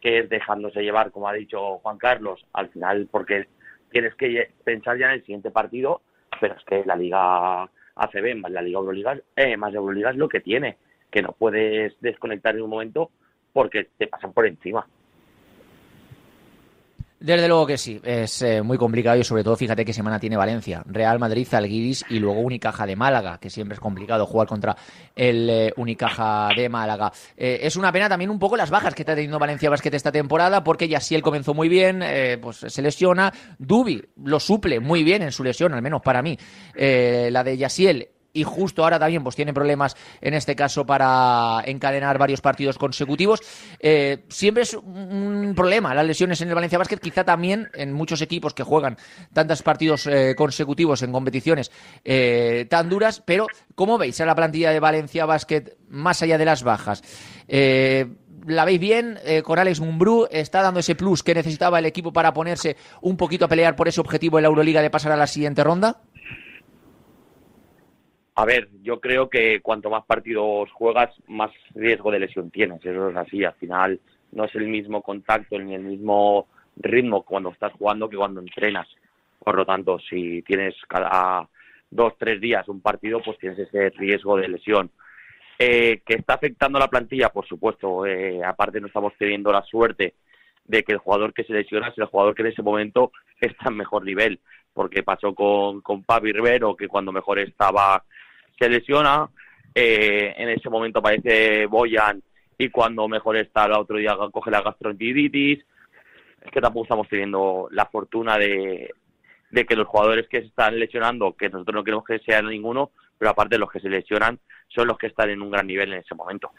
que es dejándose llevar, como ha dicho Juan Carlos, al final porque tienes que pensar ya en el siguiente partido, pero es que la Liga ACB más la Liga Euroliga, eh, más Euroliga es lo que tiene, que no puedes desconectar en un momento porque te pasan por encima. Desde luego que sí, es eh, muy complicado y sobre todo fíjate qué semana tiene Valencia. Real Madrid, Zalgiris y luego Unicaja de Málaga, que siempre es complicado jugar contra el eh, Unicaja de Málaga. Eh, es una pena también un poco las bajas que está teniendo Valencia Basket esta temporada, porque Yasiel comenzó muy bien, pues se lesiona. Dubi lo suple muy bien en su lesión, al menos para mí. La de Yasiel y justo ahora también pues tiene problemas en este caso para encadenar varios partidos consecutivos. Eh, siempre es un problema las lesiones en el Valencia Basket, quizá también en muchos equipos que juegan tantos partidos eh, consecutivos en competiciones eh, tan duras, pero ¿cómo veis a la plantilla de Valencia Basket más allá de las bajas? La veis bien eh, con Alex Mumbrú, está dando ese plus que necesitaba el equipo para ponerse un poquito a pelear por ese objetivo en la Euroliga de pasar a la siguiente ronda. A ver, yo creo que cuanto más partidos juegas, más riesgo de lesión tienes. Eso es así. Al final no es el mismo contacto ni el mismo ritmo cuando estás jugando que cuando entrenas. Por lo tanto, si tienes cada dos, tres días un partido, pues tienes ese riesgo de lesión. Eh, ¿Que está afectando a la plantilla? Por supuesto. Eh, aparte, no estamos teniendo la suerte de que el jugador que se lesiona es el jugador que en ese momento está en mejor nivel. Porque pasó con, con Pavi Rivero, que cuando mejor estaba se lesiona, eh, en ese momento aparece Boyan y cuando mejor está el otro día coge la gastroenteritis. Es que tampoco estamos teniendo la fortuna de, de que los jugadores que se están lesionando, que nosotros no queremos que sean ninguno, pero aparte los que se lesionan son los que están en un gran nivel en ese momento.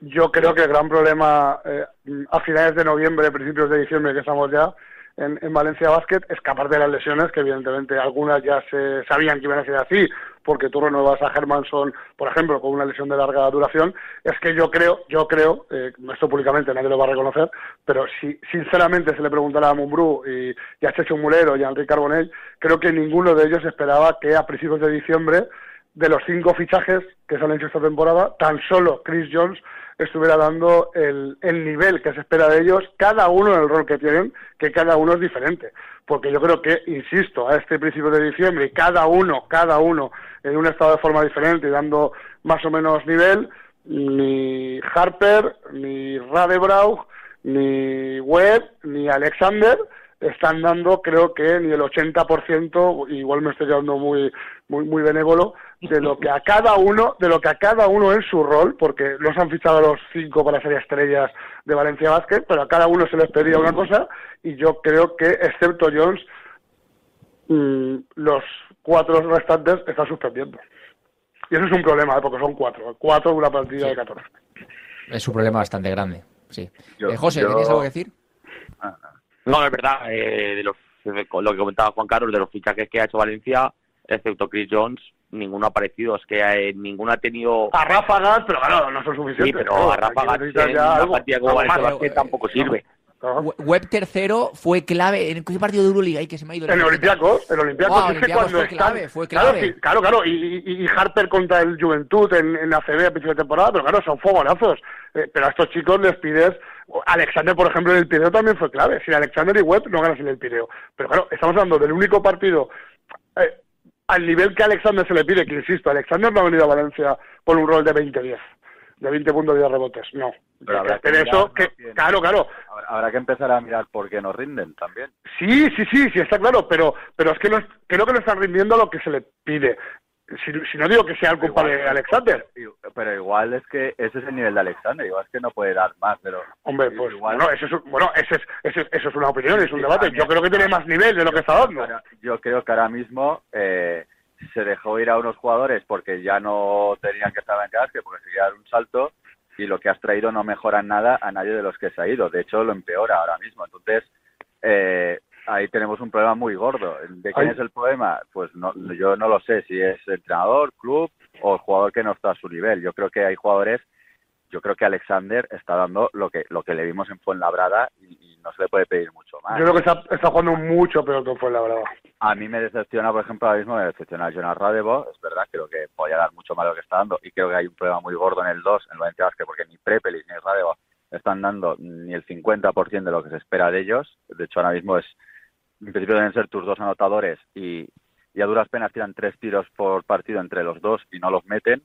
Yo creo que el gran problema eh, a finales de noviembre, principios de diciembre, que estamos ya en, en Valencia Basket, es que aparte de las lesiones, que evidentemente algunas ya se sabían que iban a ser así, porque tú renuevas a Hermanson, por ejemplo, con una lesión de larga duración, es que yo creo, yo creo, eh, esto públicamente nadie lo va a reconocer, pero si sinceramente se le preguntara a Mumbrú y, y a Checho Mulero y a Enrique Carbonell, creo que ninguno de ellos esperaba que a principios de diciembre de los cinco fichajes que se han hecho esta temporada, tan solo Chris Jones estuviera dando el, el, nivel que se espera de ellos, cada uno en el rol que tienen, que cada uno es diferente. Porque yo creo que, insisto, a este principio de diciembre, cada uno, cada uno en un estado de forma diferente dando más o menos nivel, ni Harper, ni Radebrau, ni Webb, ni Alexander, están dando creo que ni el 80%, igual me estoy quedando muy muy muy benévolo, de lo que a cada uno, de lo que a cada uno en su rol, porque los han fichado los cinco para ser estrellas de Valencia Basket, pero a cada uno se les pedía una cosa y yo creo que excepto Jones mmm, los cuatro restantes están suspendiendo. Y eso es un problema, ¿eh? porque son cuatro, cuatro de una partida sí. de 14. Es un problema bastante grande, sí. Yo, eh, José, yo... ¿tienes algo que decir? No, es verdad, eh, de los, lo que comentaba Juan Carlos, de los fichajes que ha hecho Valencia, excepto Chris Jones, ninguno ha aparecido, es que eh, ninguno ha tenido... A ráfagas, pero claro, no son suficientes. Sí, pero no, a ráfagas en una partida como Valencia Basket tampoco sirve. Web tercero fue clave en qué partido de Euroliga y que se me ha ido el Olympiacos el Olympiacos es que cuando fue están, clave, fue clave. Claro, claro, claro. Y, y, y, Harper contra el Juventud en, en ACB a principio de temporada, pero claro, son fogonazos. Eh, pero a estos chicos les pides Alexander, por ejemplo, en el Pireo también fue clave. Sin Alexander y Webb no ganas en el Pireo. Pero claro, estamos hablando del único partido eh, al nivel que a Alexander se le pide, que insisto, Alexander no ha venido a Valencia por un rol de 20-10 de 20 puntos de rebotes, no. Pero habrá que eso, que, claro, claro. Habrá, que empezar a mirar por qué nos rinden también. Sí, sí, sí, sí, está claro, pero, pero es que no, creo que no están rindiendo lo que se le pide. Si, si no digo que sea el culpa igual, de Alexander. Pero igual es que ese es el nivel de Alexander, igual es que no puede dar más, pero... Hombre, pues igual... bueno, eso es, bueno, ese es, eso es una opinión, es un debate. Yo creo que tiene más nivel de lo que está dando. Yo creo que ahora mismo... Eh, se dejó ir a unos jugadores porque ya no tenían que estar en casque, porque se quedaron un salto y lo que has traído no mejora en nada a nadie de los que se ha ido. De hecho, lo empeora ahora mismo. Entonces, eh, ahí tenemos un problema muy gordo. ¿De quién Ay. es el problema? Pues no, yo no lo sé si es entrenador, club o el jugador que no está a su nivel. Yo creo que hay jugadores, yo creo que Alexander está dando lo que lo que le vimos en Fuenlabrada y, y no se le puede pedir mucho más. Yo creo que está, está jugando mucho peor que en Fuenlabrada. A mí me decepciona, por ejemplo, ahora mismo me decepciona Jonas Radebo, es verdad, creo que podía dar mucho más lo que está dando y creo que hay un problema muy gordo en el 2, en el Valencia Basket, porque ni Prepelis ni Radebo están dando ni el 50% de lo que se espera de ellos. De hecho, ahora mismo es, en principio deben ser tus dos anotadores y, y a duras penas tiran tres tiros por partido entre los dos y no los meten.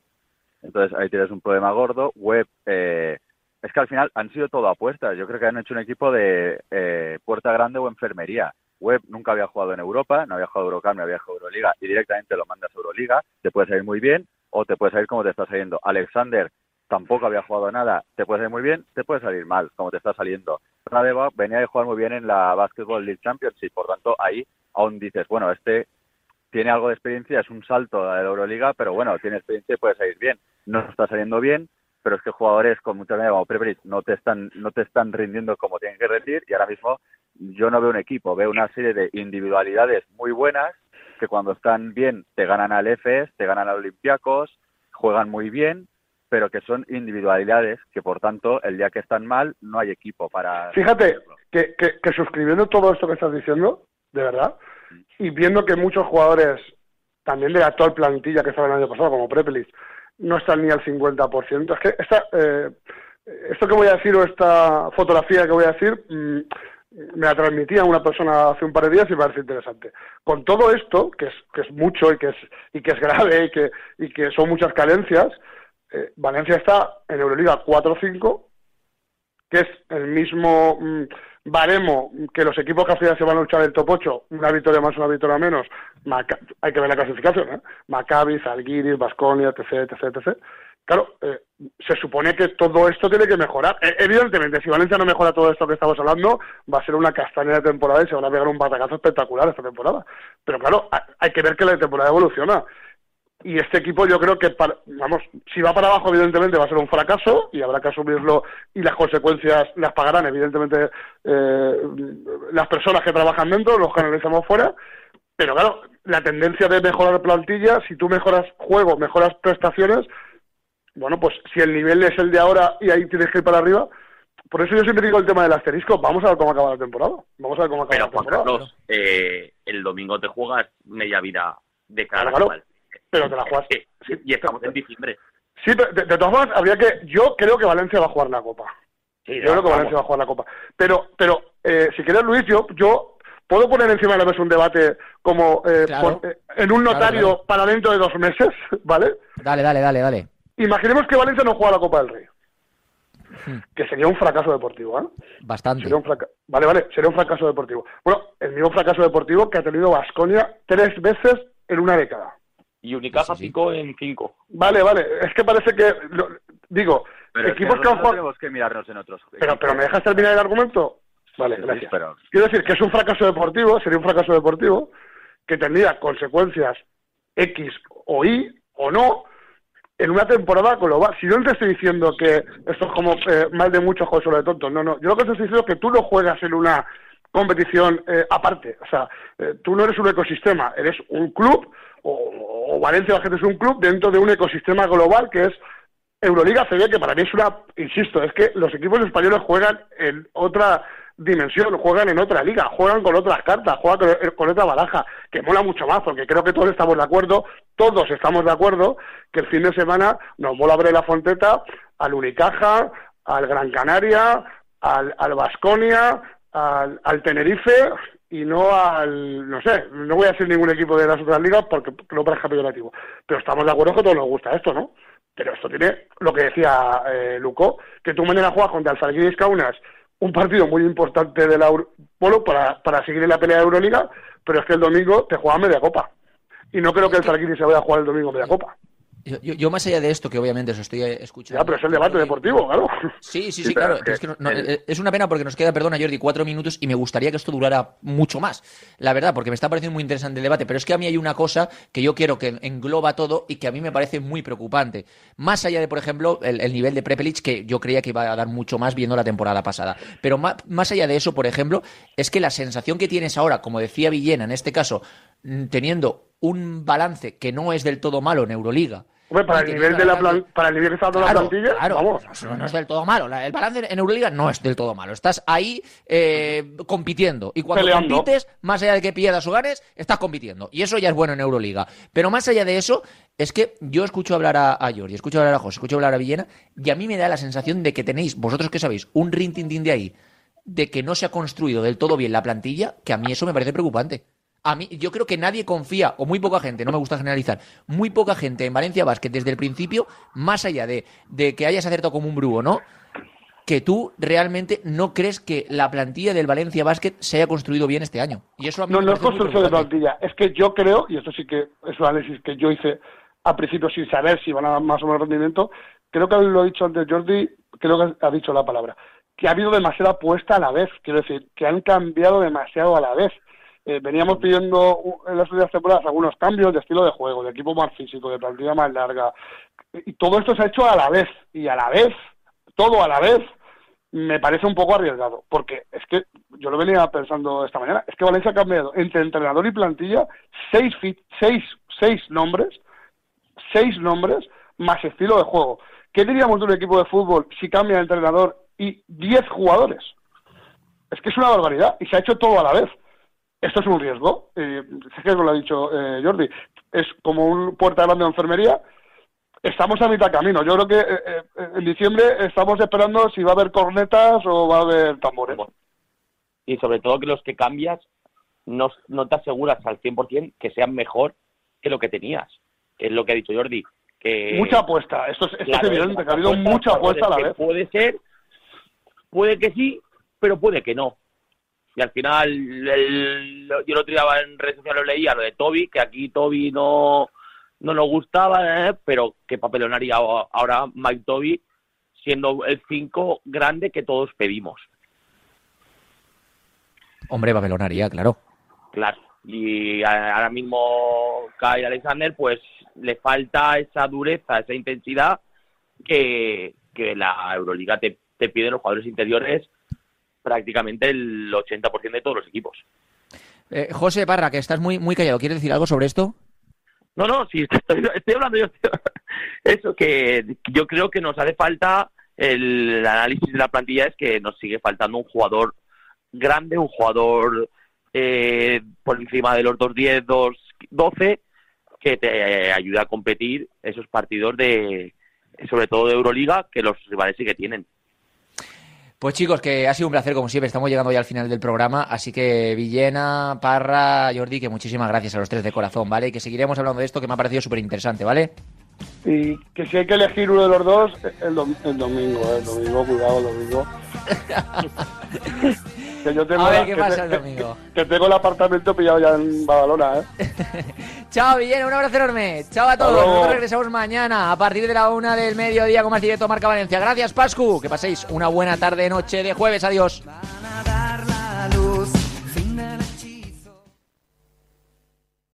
Entonces ahí tienes un problema gordo. Web, eh, es que al final han sido todo apuestas. Yo creo que han hecho un equipo de eh, puerta grande o enfermería. Webb nunca había jugado en Europa, no había jugado Eurocup, no había jugado Euroliga y directamente lo mandas a Euroliga, te puede salir muy bien o te puede salir como te está saliendo. Alexander tampoco había jugado nada, te puede salir muy bien, te puede salir mal, como te está saliendo. Radeva venía de jugar muy bien en la Basketball League Championship, por tanto ahí aún dices, bueno, este tiene algo de experiencia, es un salto de la Euroliga, pero bueno, tiene experiencia y puede salir bien. No está saliendo bien, pero es que jugadores con mucha como Prepelic no te están no te están rindiendo como tienen que rendir y ahora mismo yo no veo un equipo, veo una serie de individualidades muy buenas que cuando están bien te ganan al EFES, te ganan al Olympiacos, juegan muy bien, pero que son individualidades que por tanto el día que están mal no hay equipo para Fíjate que, que, que suscribiendo todo esto que estás diciendo, de verdad, y viendo que muchos jugadores también de la actual plantilla que estaba el año pasado, como Prepelic, no están ni al 50%. Es que esta, eh, esto que voy a decir o esta fotografía que voy a decir mm, me la transmitía una persona hace un par de días y me parece interesante. Con todo esto, que es, que es mucho y que es, y que es grave y que, y que son muchas carencias, eh, Valencia está en Euroliga 4-5, que es el mismo mm, baremo que los equipos que al se van a luchar el top 8, una victoria más, una victoria menos, hay que ver la clasificación, ¿eh? Maccabi, Zalgiris, Basconia, etc, etc, etc. Claro, eh, se supone que todo esto tiene que mejorar. Eh, evidentemente, si Valencia no mejora todo esto que estamos hablando, va a ser una castaña de temporada y se van a pegar un batacazo espectacular esta temporada. Pero claro, ha- hay que ver que la temporada evoluciona. Y este equipo yo creo que, para- vamos, si va para abajo evidentemente va a ser un fracaso y habrá que asumirlo y las consecuencias las pagarán evidentemente eh, las personas que trabajan dentro, los que analizamos fuera. Pero claro, la tendencia de mejorar plantilla, si tú mejoras juego, mejoras prestaciones, bueno, pues si el nivel es el de ahora y ahí tienes que ir para arriba, por eso yo siempre digo el tema del asterisco, vamos a ver cómo acaba la temporada. Vamos a ver cómo acaba Pero la Juan temporada. Carlos, eh, el domingo te juegas media vida de cara Claro. Pero te la juegas. Y estamos en diciembre. Sí, pero de, de todas formas, habría que. Yo creo que Valencia va a jugar la Copa. Sí, yo creo que vamos. Valencia va a jugar la Copa. Pero, pero eh, si quieres, Luis, yo, yo puedo poner encima de la mesa un debate como eh, Claro. por- eh, en un Claro, notario claro. para dentro de dos meses, ¿vale? Dale, dale, dale, dale. Imaginemos que Valencia no juega la Copa del Rey. Hmm. Que sería un fracaso deportivo, ¿eh? Bastante. Sería un fraca- Vale, vale, sería un fracaso deportivo. Bueno, el mismo fracaso deportivo que ha tenido Vasconia tres veces en una década. Y Unicaja picó en cinco. Vale, vale, es que parece que. lo- digo, Pero es que equipos que han tenemos que mirarnos en otros Pero, pero ¿me dejas terminar el argumento? Vale, Sí, sí, gracias. pero- Quiero decir que es un fracaso deportivo, sería un fracaso deportivo que tendría consecuencias X o Y o no en una temporada global. Si yo no te estoy diciendo que esto es como eh, mal de muchos juegos sobre tontos, no, no. Yo lo que te estoy diciendo es que tú no juegas en una competición eh, aparte. O sea, eh, tú no eres un ecosistema, eres un club, o, o Valencia Basket es un club dentro de un ecosistema global que es Euroliga CB, que para mí es una, insisto, es que los equipos españoles juegan en otra dimensión, juegan en otra liga, juegan con otras cartas, juegan con, con otra baraja, que mola mucho más, porque creo que todos estamos de acuerdo, todos estamos de acuerdo, que el fin de semana nos mola abrir la Fonteta al Unicaja, al Gran Canaria, al, al Basconia, al, al Tenerife y no al, no sé, no voy a decir ningún equipo de las otras ligas porque no parezca peyorativo, pero estamos de acuerdo que a todos nos gusta esto, ¿no? Pero esto tiene lo que decía eh, Luco, que tú mañana juegas contra el Zalgiris Kaunas, un partido muy importante de la Euro- Polo para, para seguir en la pelea de Euroliga, pero es que el domingo te juega media copa. Y no creo que el Zalgiris se vaya a jugar el domingo media copa. Yo, yo- yo más allá de esto, que obviamente os estoy eh, escuchando. Ya, pero es el debate deportivo, claro. Sí, sí, sí, claro. es pero es, que que no- no, el- eh, es una pena porque nos queda, perdona Jordi, cuatro minutos y me gustaría que esto durara mucho más. La verdad, porque me está pareciendo muy interesante el debate. Pero es que a mí hay una cosa que yo quiero que engloba todo y que a mí me parece muy preocupante. Más allá de, por ejemplo, el, el nivel de Prepelic, que yo creía que iba a dar mucho más viendo la temporada pasada. Pero más, allá de eso, por ejemplo, es que la sensación que tienes ahora, como decía Villena en este caso, mm, teniendo un balance que no es del todo malo en Euroliga. Hombre, para el nivel de la plan- para el nivel que está dando la plantilla, claro, vamos. no, no es del todo malo. El balance en Euroliga no es del todo malo. Estás ahí eh, compitiendo. Y cuando Peleando. compites, más allá de que pierdas o ganes, estás compitiendo. Y eso ya es bueno en Euroliga. Pero más allá de eso, es que yo escucho hablar a, a Jordi, escucho hablar a José, escucho hablar a Villena, y a mí me da la sensación de que tenéis, vosotros que sabéis, un rintintín de ahí, de que no se ha construido del todo bien la plantilla, que a mí eso me parece preocupante. A mí, yo creo que nadie confía, o muy poca gente, no me gusta generalizar, muy poca gente en Valencia Basket desde el principio, más allá de, de que hayas acertado como un brujo, ¿no? que tú realmente no crees que la plantilla del Valencia Basket se haya construido bien este año. Y eso a mí No, me no es construcción de plantilla. Es que yo creo, y esto sí que es un análisis que yo hice al principio sin saber si van a dar más o menos rendimiento, creo que lo ha dicho antes Jordi, creo que ha dicho la palabra, que ha habido demasiada apuesta a la vez, quiero decir, que han cambiado demasiado a la vez. Eh, veníamos pidiendo en las últimas temporadas algunos cambios de estilo de juego, de equipo más físico, de plantilla más larga, y todo esto se ha hecho a la vez, y a la vez, todo a la vez, me parece un poco arriesgado, porque es que yo lo venía pensando esta mañana, es que Valencia ha cambiado entre entrenador y plantilla seis, fit, seis, seis nombres, seis nombres más estilo de juego. ¿Qué diríamos de un equipo de fútbol si cambia de entrenador y diez jugadores? Es que es una barbaridad y se ha hecho todo a la vez. Esto es un riesgo, eh, sé que lo ha dicho eh, Jordi, es como un puerta grande de enfermería, estamos a mitad camino. Yo creo que eh, eh, en diciembre estamos esperando si va a haber cornetas o va a haber tambores. Y sobre todo que los que cambias no, no te aseguras al 100% que sean mejor que lo que tenías. Es lo que ha dicho Jordi. Que, Mucha apuesta, esto es, esto es evidente, que ha habido mucha apuesta a la vez. Puede ser, puede que sí, pero puede que no. Y al final, el- yo lo tiraba en redes sociales, lo leía, lo de Toby, que aquí Toby no, no nos gustaba, ¿eh? pero qué papelón haría ahora Mike Toby siendo el 5 grande que todos pedimos. Hombre, babelonaria, claro. Claro. Y ahora mismo Kyle Alexander, pues le falta esa dureza, esa intensidad que, que la Euroliga te, te pide los jugadores interiores prácticamente el 80% de todos los equipos. Eh, José Parra, que estás muy, muy callado, ¿quieres decir algo sobre esto? No, no, sí, estoy, estoy hablando yo. Eso, que yo creo que nos hace falta el análisis de la plantilla es que nos sigue faltando un jugador grande, un jugador eh, por encima de los 2-10, 2-12, que te ayude a competir esos partidos de, sobre todo de Euroliga, que los rivales sí que tienen. Pues chicos, que ha sido un placer como siempre, estamos llegando ya al final del programa, así que Villena, Parra, Jordi, que muchísimas gracias a los tres de corazón, ¿vale? Y que seguiremos hablando de esto que me ha parecido súper interesante, ¿vale? Y que si hay que elegir uno de los dos, el, dom- el domingo, eh, el domingo, cuidado, el domingo. que yo tengo A ver la- qué pasa te- el domingo. Que, que tengo el apartamento pillado ya en Badalona, ¿eh? Chao, Villena, un abrazo enorme. Chao a todos. Nosotros regresamos mañana a partir de la una del mediodía con más directo Marca Valencia. Gracias, Pascu. Que paséis una buena tarde, noche de jueves. Adiós.